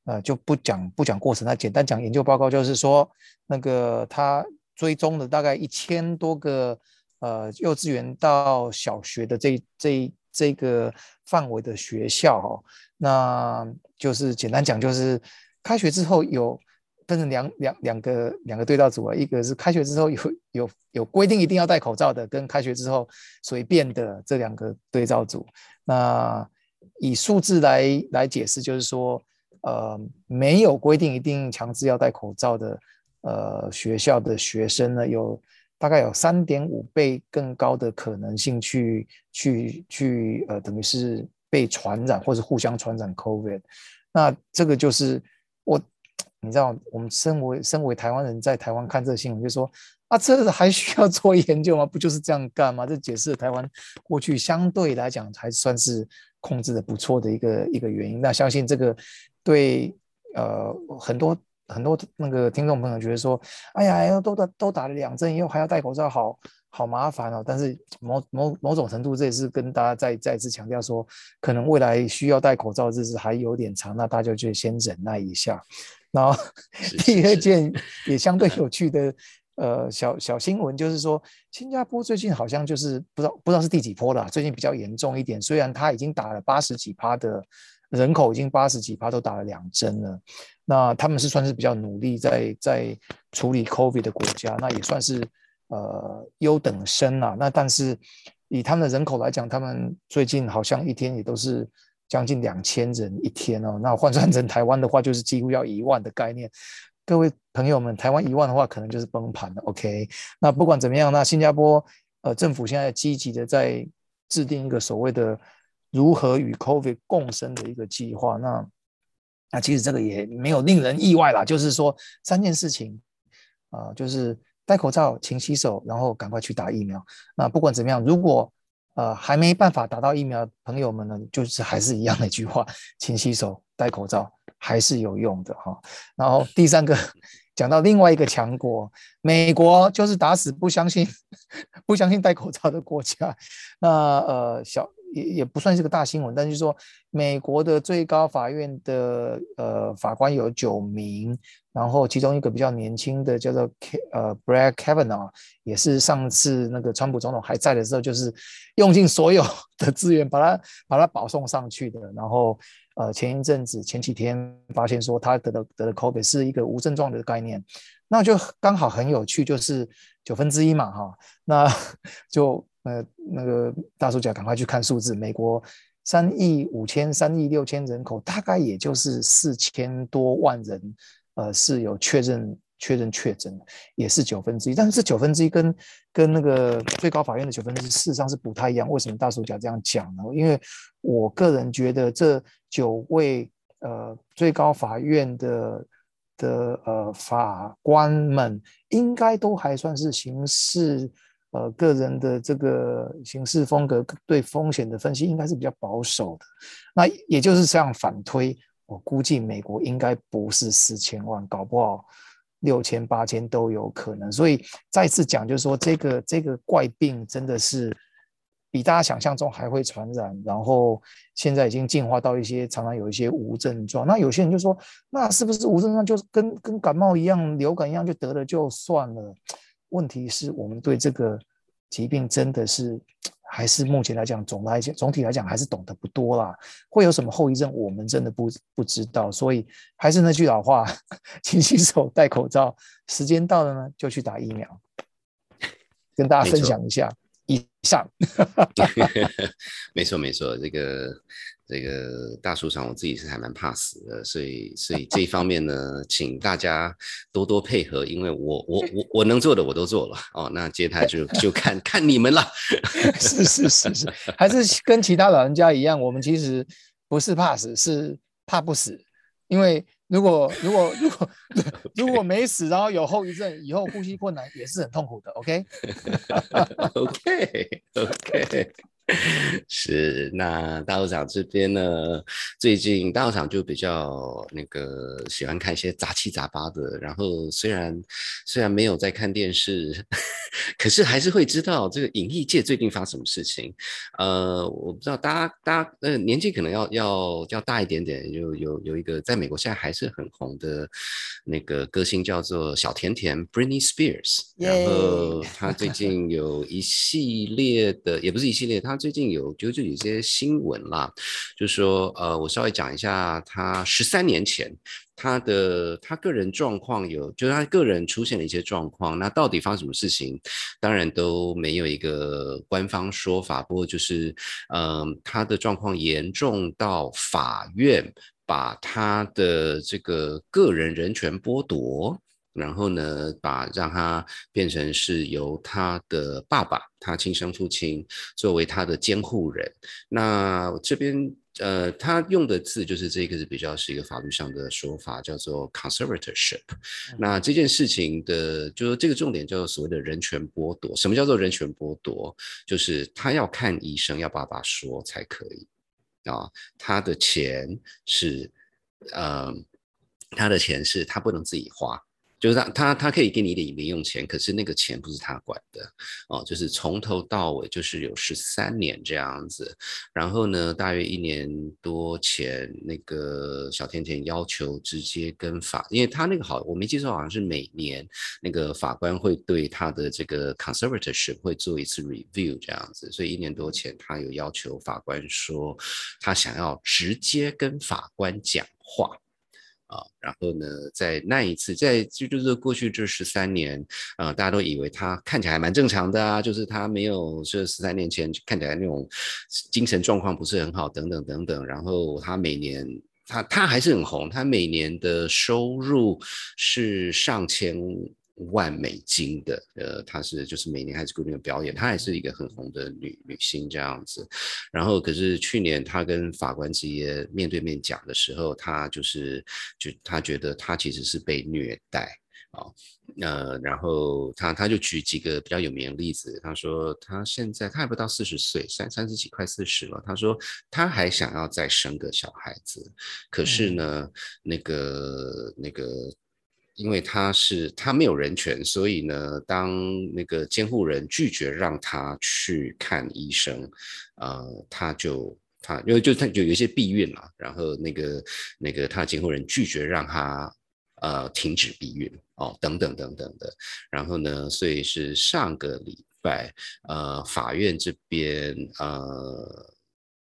S2: 呃，就不讲不讲过程，那简单讲研究报告，就是说，那个他追踪了大概一千多个呃幼稚园到小学的这这这个范围的学校哈，那就是简单讲，就是开学之后有分成两两两个两个对照组啊，一个是开学之后有有有规定一定要戴口罩的，跟开学之后随便的这两个对照组。那以数字来来解释，就是说。呃，没有规定一定强制要戴口罩的，呃，学校的学生呢，有大概有三点五倍更高的可能性去去去，呃，等于是被传染或者互相传染 COVID。那这个就是我，你知道，我们身为身为台湾人在台湾看这个新闻，就说啊，这还需要做研究吗？不就是这样干吗？这解释台湾过去相对来讲还算是控制的不错的一个一个原因。那相信这个。对，呃，很多很多那个听众朋友觉得说，哎呀，都打都打了两针，以后还要戴口罩，好好麻烦哦。但是某某某种程度，这也是跟大家再再次强调说，可能未来需要戴口罩日子还有点长，那大家就先忍耐一下。然后 [LAUGHS] 第二件也相对有趣的呃小小新闻，就是说新加坡最近好像就是不知道不知道是第几波了，最近比较严重一点，虽然他已经打了八十几趴的。人口已经八十几趴都打了两针了，那他们是算是比较努力在在处理 COVID 的国家，那也算是呃优等生啊。那但是以他们的人口来讲，他们最近好像一天也都是将近两千人一天哦。那换算成台湾的话，就是几乎要一万的概念。各位朋友们，台湾一万的话，可能就是崩盘了。OK，那不管怎么样，那新加坡呃政府现在积极的在制定一个所谓的。如何与 COVID 共生的一个计划。那那其实这个也没有令人意外啦，就是说三件事情啊，就是戴口罩、勤洗手，然后赶快去打疫苗。那不管怎么样，如果呃还没办法打到疫苗，朋友们呢，就是还是一样的一句话，勤洗手、戴口罩还是有用的哈。然后第三个。讲到另外一个强国，美国就是打死不相信、[LAUGHS] 不相信戴口罩的国家。那呃，小也也不算是个大新闻，但是说美国的最高法院的呃法官有九名，然后其中一个比较年轻的叫做呃 Brad Kavanaugh，也是上次那个川普总统还在的时候，就是用尽所有 [LAUGHS] 的资源把他把他保送上去的，然后。呃，前一阵子前几天发现说他得了得了 COVID 是一个无症状的概念，那就刚好很有趣，就是九分之一嘛哈，那 [LAUGHS] 就呃那个大叔讲赶快去看数字，美国三亿五千三亿六千人口，大概也就是四千多万人，呃是有确认。确认确诊也是九分之一，但是这九分之一跟跟那个最高法院的九分之一事实上是不太一样。为什么大叔讲这样讲呢？因为我个人觉得这九位呃最高法院的的呃法官们应该都还算是刑事呃个人的这个行事风格对风险的分析应该是比较保守的。那也就是这样反推，我估计美国应该不是四千万，搞不好。六千八千都有可能，所以再次讲，就是说这个这个怪病真的是比大家想象中还会传染，然后现在已经进化到一些常常有一些无症状。那有些人就说，那是不是无症状就是跟跟感冒一样、流感一样就得了就算了？问题是我们对这个疾病真的是。还是目前来讲，总来讲，总体来讲还是懂得不多啦。会有什么后遗症，我们真的不不知道。所以还是那句老话，[LAUGHS] 勤洗手，戴口罩。时间到了呢，就去打疫苗。跟大家分享一下。以上。[LAUGHS] [LAUGHS]
S1: 没错没错，这个。这个大书上，我自己是还蛮怕死的，所以所以这一方面呢，请大家多多配合，因为我我我我能做的我都做了哦，那接下来就就看看你们了。[LAUGHS]
S2: 是是是是，还是跟其他老人家一样，我们其实不是怕死，是怕不死，因为如果如果如果 [LAUGHS] 如果没死，然后有后遗症，以后呼吸困难也是很痛苦的。[LAUGHS] OK
S1: OK OK。[LAUGHS] 是，那大道长这边呢？最近大道长就比较那个喜欢看一些杂七杂八的，然后虽然虽然没有在看电视，[LAUGHS] 可是还是会知道这个影艺界最近发生什么事情。呃，我不知道大家大家呃年纪可能要要要大一点点，有有有一个在美国现在还是很红的那个歌星叫做小甜甜 Britney Spears，然后他最近有一系列的，也不是一系列，他。最近有就是有些新闻啦，就说，呃，我稍微讲一下，他十三年前他的他个人状况有，就是他个人出现了一些状况，那到底发生什么事情，当然都没有一个官方说法，不过就是，嗯，他的状况严重到法院把他的这个个人人权剥夺。然后呢，把让他变成是由他的爸爸，他亲生父亲作为他的监护人。那这边呃，他用的字就是这个是比较是一个法律上的说法，叫做 conservatorship。那这件事情的，就是这个重点叫做所谓的人权剥夺。什么叫做人权剥夺？就是他要看医生，要爸爸说才可以啊。他的钱是，呃，他的钱是他不能自己花。就是他，他他可以给你一点零用钱，可是那个钱不是他管的哦。就是从头到尾就是有十三年这样子，然后呢，大约一年多前，那个小甜甜要求直接跟法，因为他那个好，我没记错，好像是每年那个法官会对他的这个 conservatorship 会做一次 review 这样子，所以一年多前他有要求法官说，他想要直接跟法官讲话。啊，然后呢，在那一次，在就就是过去这十三年，啊，大家都以为他看起来蛮正常的啊，就是他没有这十三年前看起来那种精神状况不是很好，等等等等。然后他每年，他他还是很红，他每年的收入是上千万美金的，呃，她是就是每年还是固定的表演，她还是一个很红的女女星这样子。然后可是去年她跟法官直接面对面讲的时候，她就是就她觉得她其实是被虐待。啊，呃，然后她她就举几个比较有名的例子，她说她现在她还不到四十岁，三三十几快四十了。她说她还想要再生个小孩子，可是呢，那个那个，因为他是他没有人权，所以呢，当那个监护人拒绝让他去看医生，呃，他就他因为就他就有一些避孕了，然后那个那个他的监护人拒绝让他。呃，停止避孕哦，等等等等的，然后呢，所以是上个礼拜，呃，法院这边呃，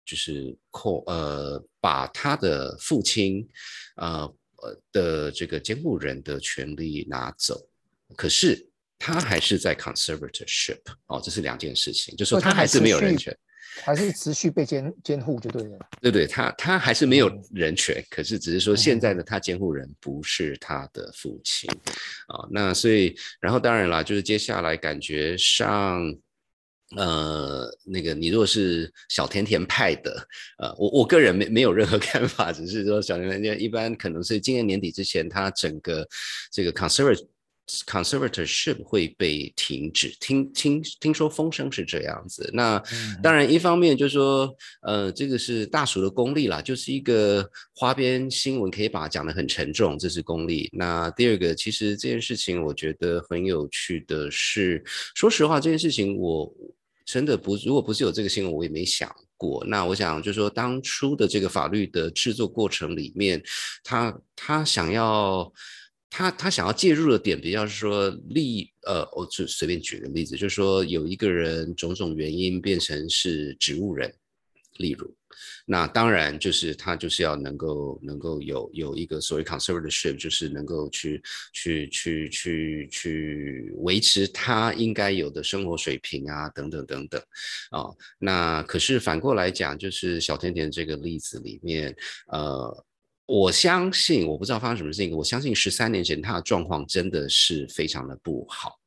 S1: 就是控呃，把他的父亲呃呃的这个监护人的权利拿走，可是他还是在 conservatorship 哦，这是两件事情，就说他还是没有人权。
S2: 还是持续被监监护就对了。
S1: 对对，他他还是没有人权，可是只是说现在的他监护人不是他的父亲啊。那所以，然后当然啦，就是接下来感觉上，呃，那个你如果是小甜甜派的，呃，我我个人没没有任何 [LAUGHS] 看法，只是说小甜甜一般可能是今年年底之前，它整个这个 conservative。conservatorship 会被停止，听听听说风声是这样子。那当然，一方面就是说，呃，这个是大叔的功力啦，就是一个花边新闻，可以把它讲得很沉重，这是功力。那第二个，其实这件事情我觉得很有趣的是，说实话，这件事情我真的不，如果不是有这个新闻，我也没想过。那我想就是说，当初的这个法律的制作过程里面，他他想要。他他想要介入的点比较是说例呃，我就随便举个例子，就是说有一个人种种原因变成是植物人，例如，那当然就是他就是要能够能够有有一个所谓 conservatorship，就是能够去去去去去维持他应该有的生活水平啊，等等等等啊。那可是反过来讲，就是小甜甜这个例子里面，呃。我相信，我不知道发生什么事情。我相信十三年前他的状况真的是非常的不好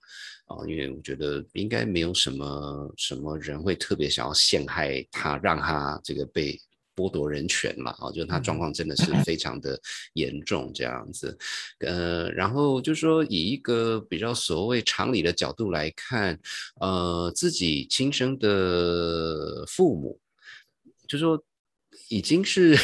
S1: 啊，因为我觉得应该没有什么什么人会特别想要陷害他，让他这个被剥夺人权嘛啊，就是他状况真的是非常的严重这样子。呃，然后就说以一个比较所谓常理的角度来看，呃，自己亲生的父母，就说已经是。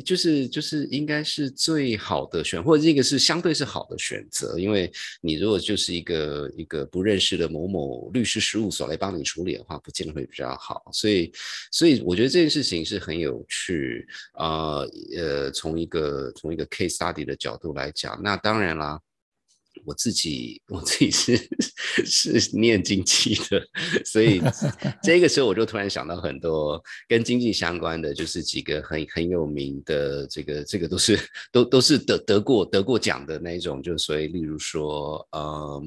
S1: 就是就是应该是最好的选，或者这个是相对是好的选择，因为你如果就是一个一个不认识的某某律师事务所来帮你处理的话，不见得会比较好。所以所以我觉得这件事情是很有趣啊，呃，从一个从一个 case study 的角度来讲，那当然啦。我自己我自己是是念经济的，所以 [LAUGHS] 这个时候我就突然想到很多跟经济相关的，就是几个很很有名的这个这个都是都都是得得过得过奖的那种，就所以例如说呃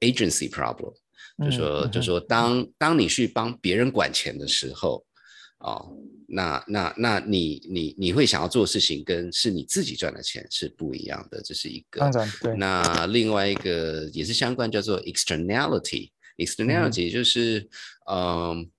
S1: agency problem，就说就说当当你去帮别人管钱的时候。哦，那那那你你你会想要做的事情跟是你自己赚的钱是不一样的，这是一个。
S2: 当然，对。
S1: 那另外一个也是相关，叫做 externality，externality 就是嗯，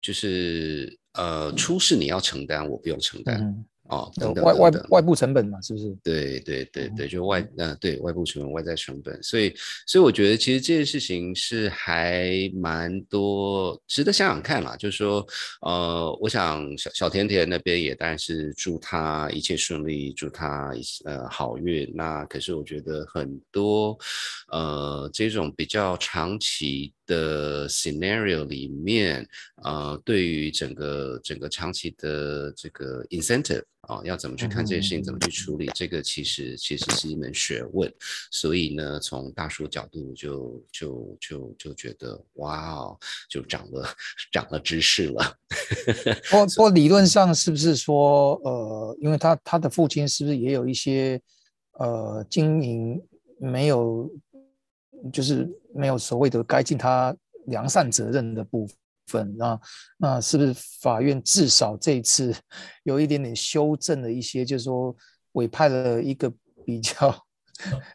S1: 就是呃，出事你要承担，我不用承担。哦，
S2: 外外外部成本嘛，是不是？
S1: 对对对对，就外呃对外部成本、外在成本，所以所以我觉得其实这件事情是还蛮多值得想想看啦。就是说，呃，我想小小甜甜那边也当然是祝他一切顺利，祝他呃好运。那可是我觉得很多呃这种比较长期的 scenario 里面，呃，对于整个整个长期的这个 incentive。啊，要怎么去看这些事情，怎么去处理？这个其实其实是一门学问。所以呢，从大叔角度就就就就觉得，哇哦，就长了长了知识了。
S2: 不不，理论上是不是说，呃，因为他他的父亲是不是也有一些呃经营没有，就是没有所谓的该尽他良善责任的部分？啊那那是不是法院至少这一次 [LAUGHS] 有一点点修正了一些，就是说委派了一个比较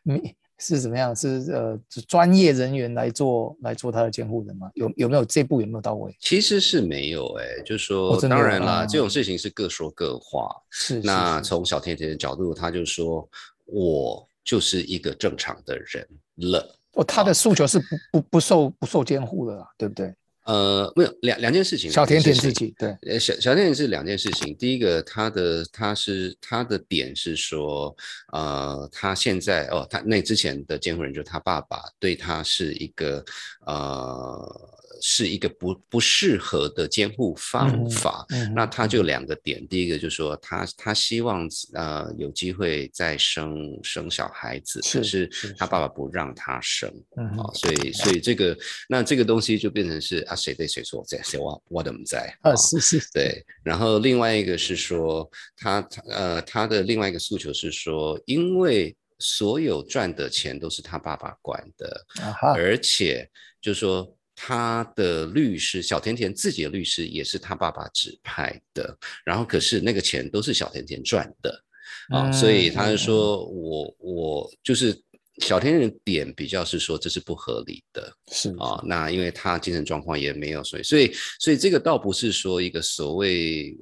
S2: [LAUGHS] 是怎么样？是呃，专业人员来做来做他的监护人吗？有有没有这步有没有到位？
S1: 其实是没有哎，就是说当然啦，这种事情是各说各话。
S2: 是
S1: 那从小甜甜的角度，他就说我就是一个正常的人了。
S2: 哦，他的诉求是不不不受不受监护的，对不对？
S1: 呃，没有两两件事情。
S2: 小甜甜自己对，
S1: 呃，小小甜甜是两件事情。第一个，他的他是他的点是说，呃，他现在哦，他那之前的监护人就是他爸爸对他是一个呃。是一个不不适合的监护方法，那他就两个点，第一个就是说他他希望呃有机会再生生小孩子，可是他爸爸不让他生，啊，所以所以这个那这个东西就变成是啊谁对谁错在谁我我怎么在
S2: 啊是是，
S1: 对，然后另外一个是说他呃他的另外一个诉求是说，因为所有赚的钱都是他爸爸管的，而且就说。他的律师小甜甜自己的律师也是他爸爸指派的，然后可是那个钱都是小甜甜赚的。啊，所以他就说我我就是小甜甜的点比较是说这是不合理的，
S2: 是。
S1: 啊，那因为他精神状况也没有，所以所以所以这个倒不是说一个所谓。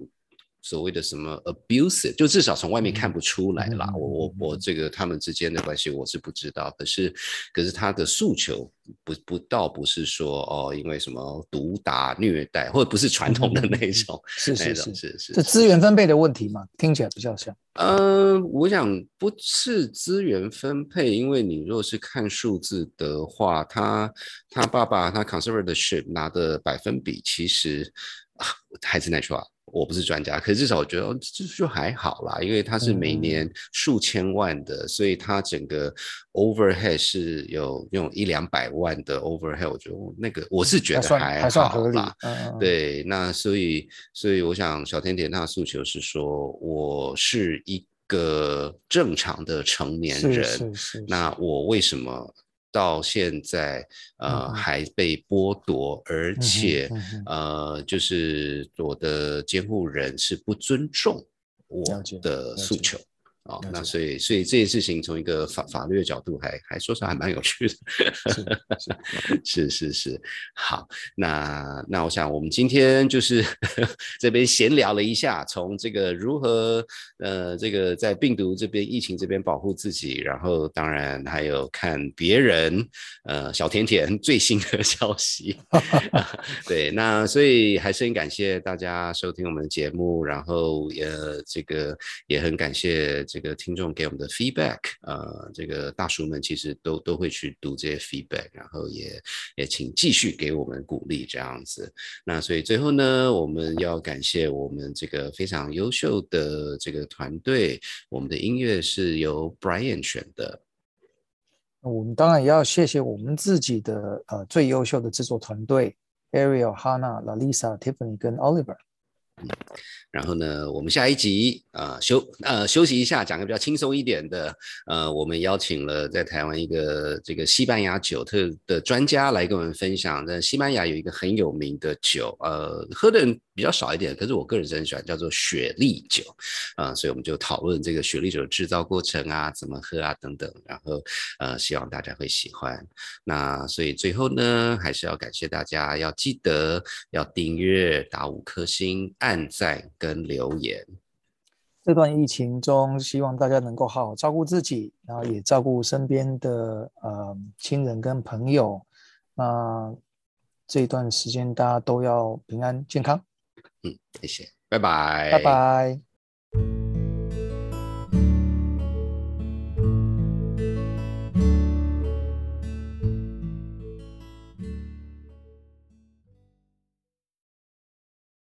S1: 所谓的什么 abusive，就至少从外面看不出来啦。我我我这个他们之间的关系我是不知道，可是可是他的诉求不不倒不是说哦，因为什么毒打虐待，或者不是传统的那种，
S2: 是是
S1: 是是是，
S2: 这资源分配的问题嘛，听起来比较像。
S1: 呃，我想不是资源分配，因为你若是看数字的话，他他爸爸他 conservatorship 拿的百分比其实还是那句话。我不是专家，可是至少我觉得就就还好啦，因为它是每年数千万的，所以它整个 overhead 是有那种一两百万的 overhead，我觉得那个我是觉得还好啦。对，那所以所以我想小甜甜她的诉求是说，我是一个正常的成年人，那我为什么？到现在，呃，还被剥夺，而且，呃，就是我的监护人是不尊重我的诉求。哦，那所以，所以这件事情从一个法法律的角度，还还说实话还蛮有趣的，是是 [LAUGHS] 是。好，那那我想我们今天就是 [LAUGHS] 这边闲聊了一下，从这个如何呃这个在病毒这边疫情这边保护自己，然后当然还有看别人呃小甜甜最新的 [LAUGHS] 消息。对，那所以还是很感谢大家收听我们的节目，然后呃这个也很感谢。这个听众给我们的 feedback，呃，这个大叔们其实都都会去读这些 feedback，然后也也请继续给我们鼓励这样子。那所以最后呢，我们要感谢我们这个非常优秀的这个团队，我们的音乐是由 Brian 选的。
S2: 我们当然也要谢谢我们自己的呃最优秀的制作团队，Ariel、Hannah、Lalisa、Tiffany 跟 Oliver。
S1: 然后呢，我们下一集啊休呃休息一下，讲个比较轻松一点的。呃，我们邀请了在台湾一个这个西班牙酒特的专家来跟我们分享。在西班牙有一个很有名的酒，呃，喝的人比较少一点，可是我个人是很喜欢，叫做雪莉酒啊。所以我们就讨论这个雪莉酒的制造过程啊，怎么喝啊等等。然后呃，希望大家会喜欢。那所以最后呢，还是要感谢大家，要记得要订阅，打五颗星，按赞。跟留言，
S2: 这段疫情中，希望大家能够好好照顾自己，然后也照顾身边的呃亲人跟朋友。那这一段时间，大家都要平安健康。
S1: 嗯，谢谢，拜拜，
S2: 拜拜。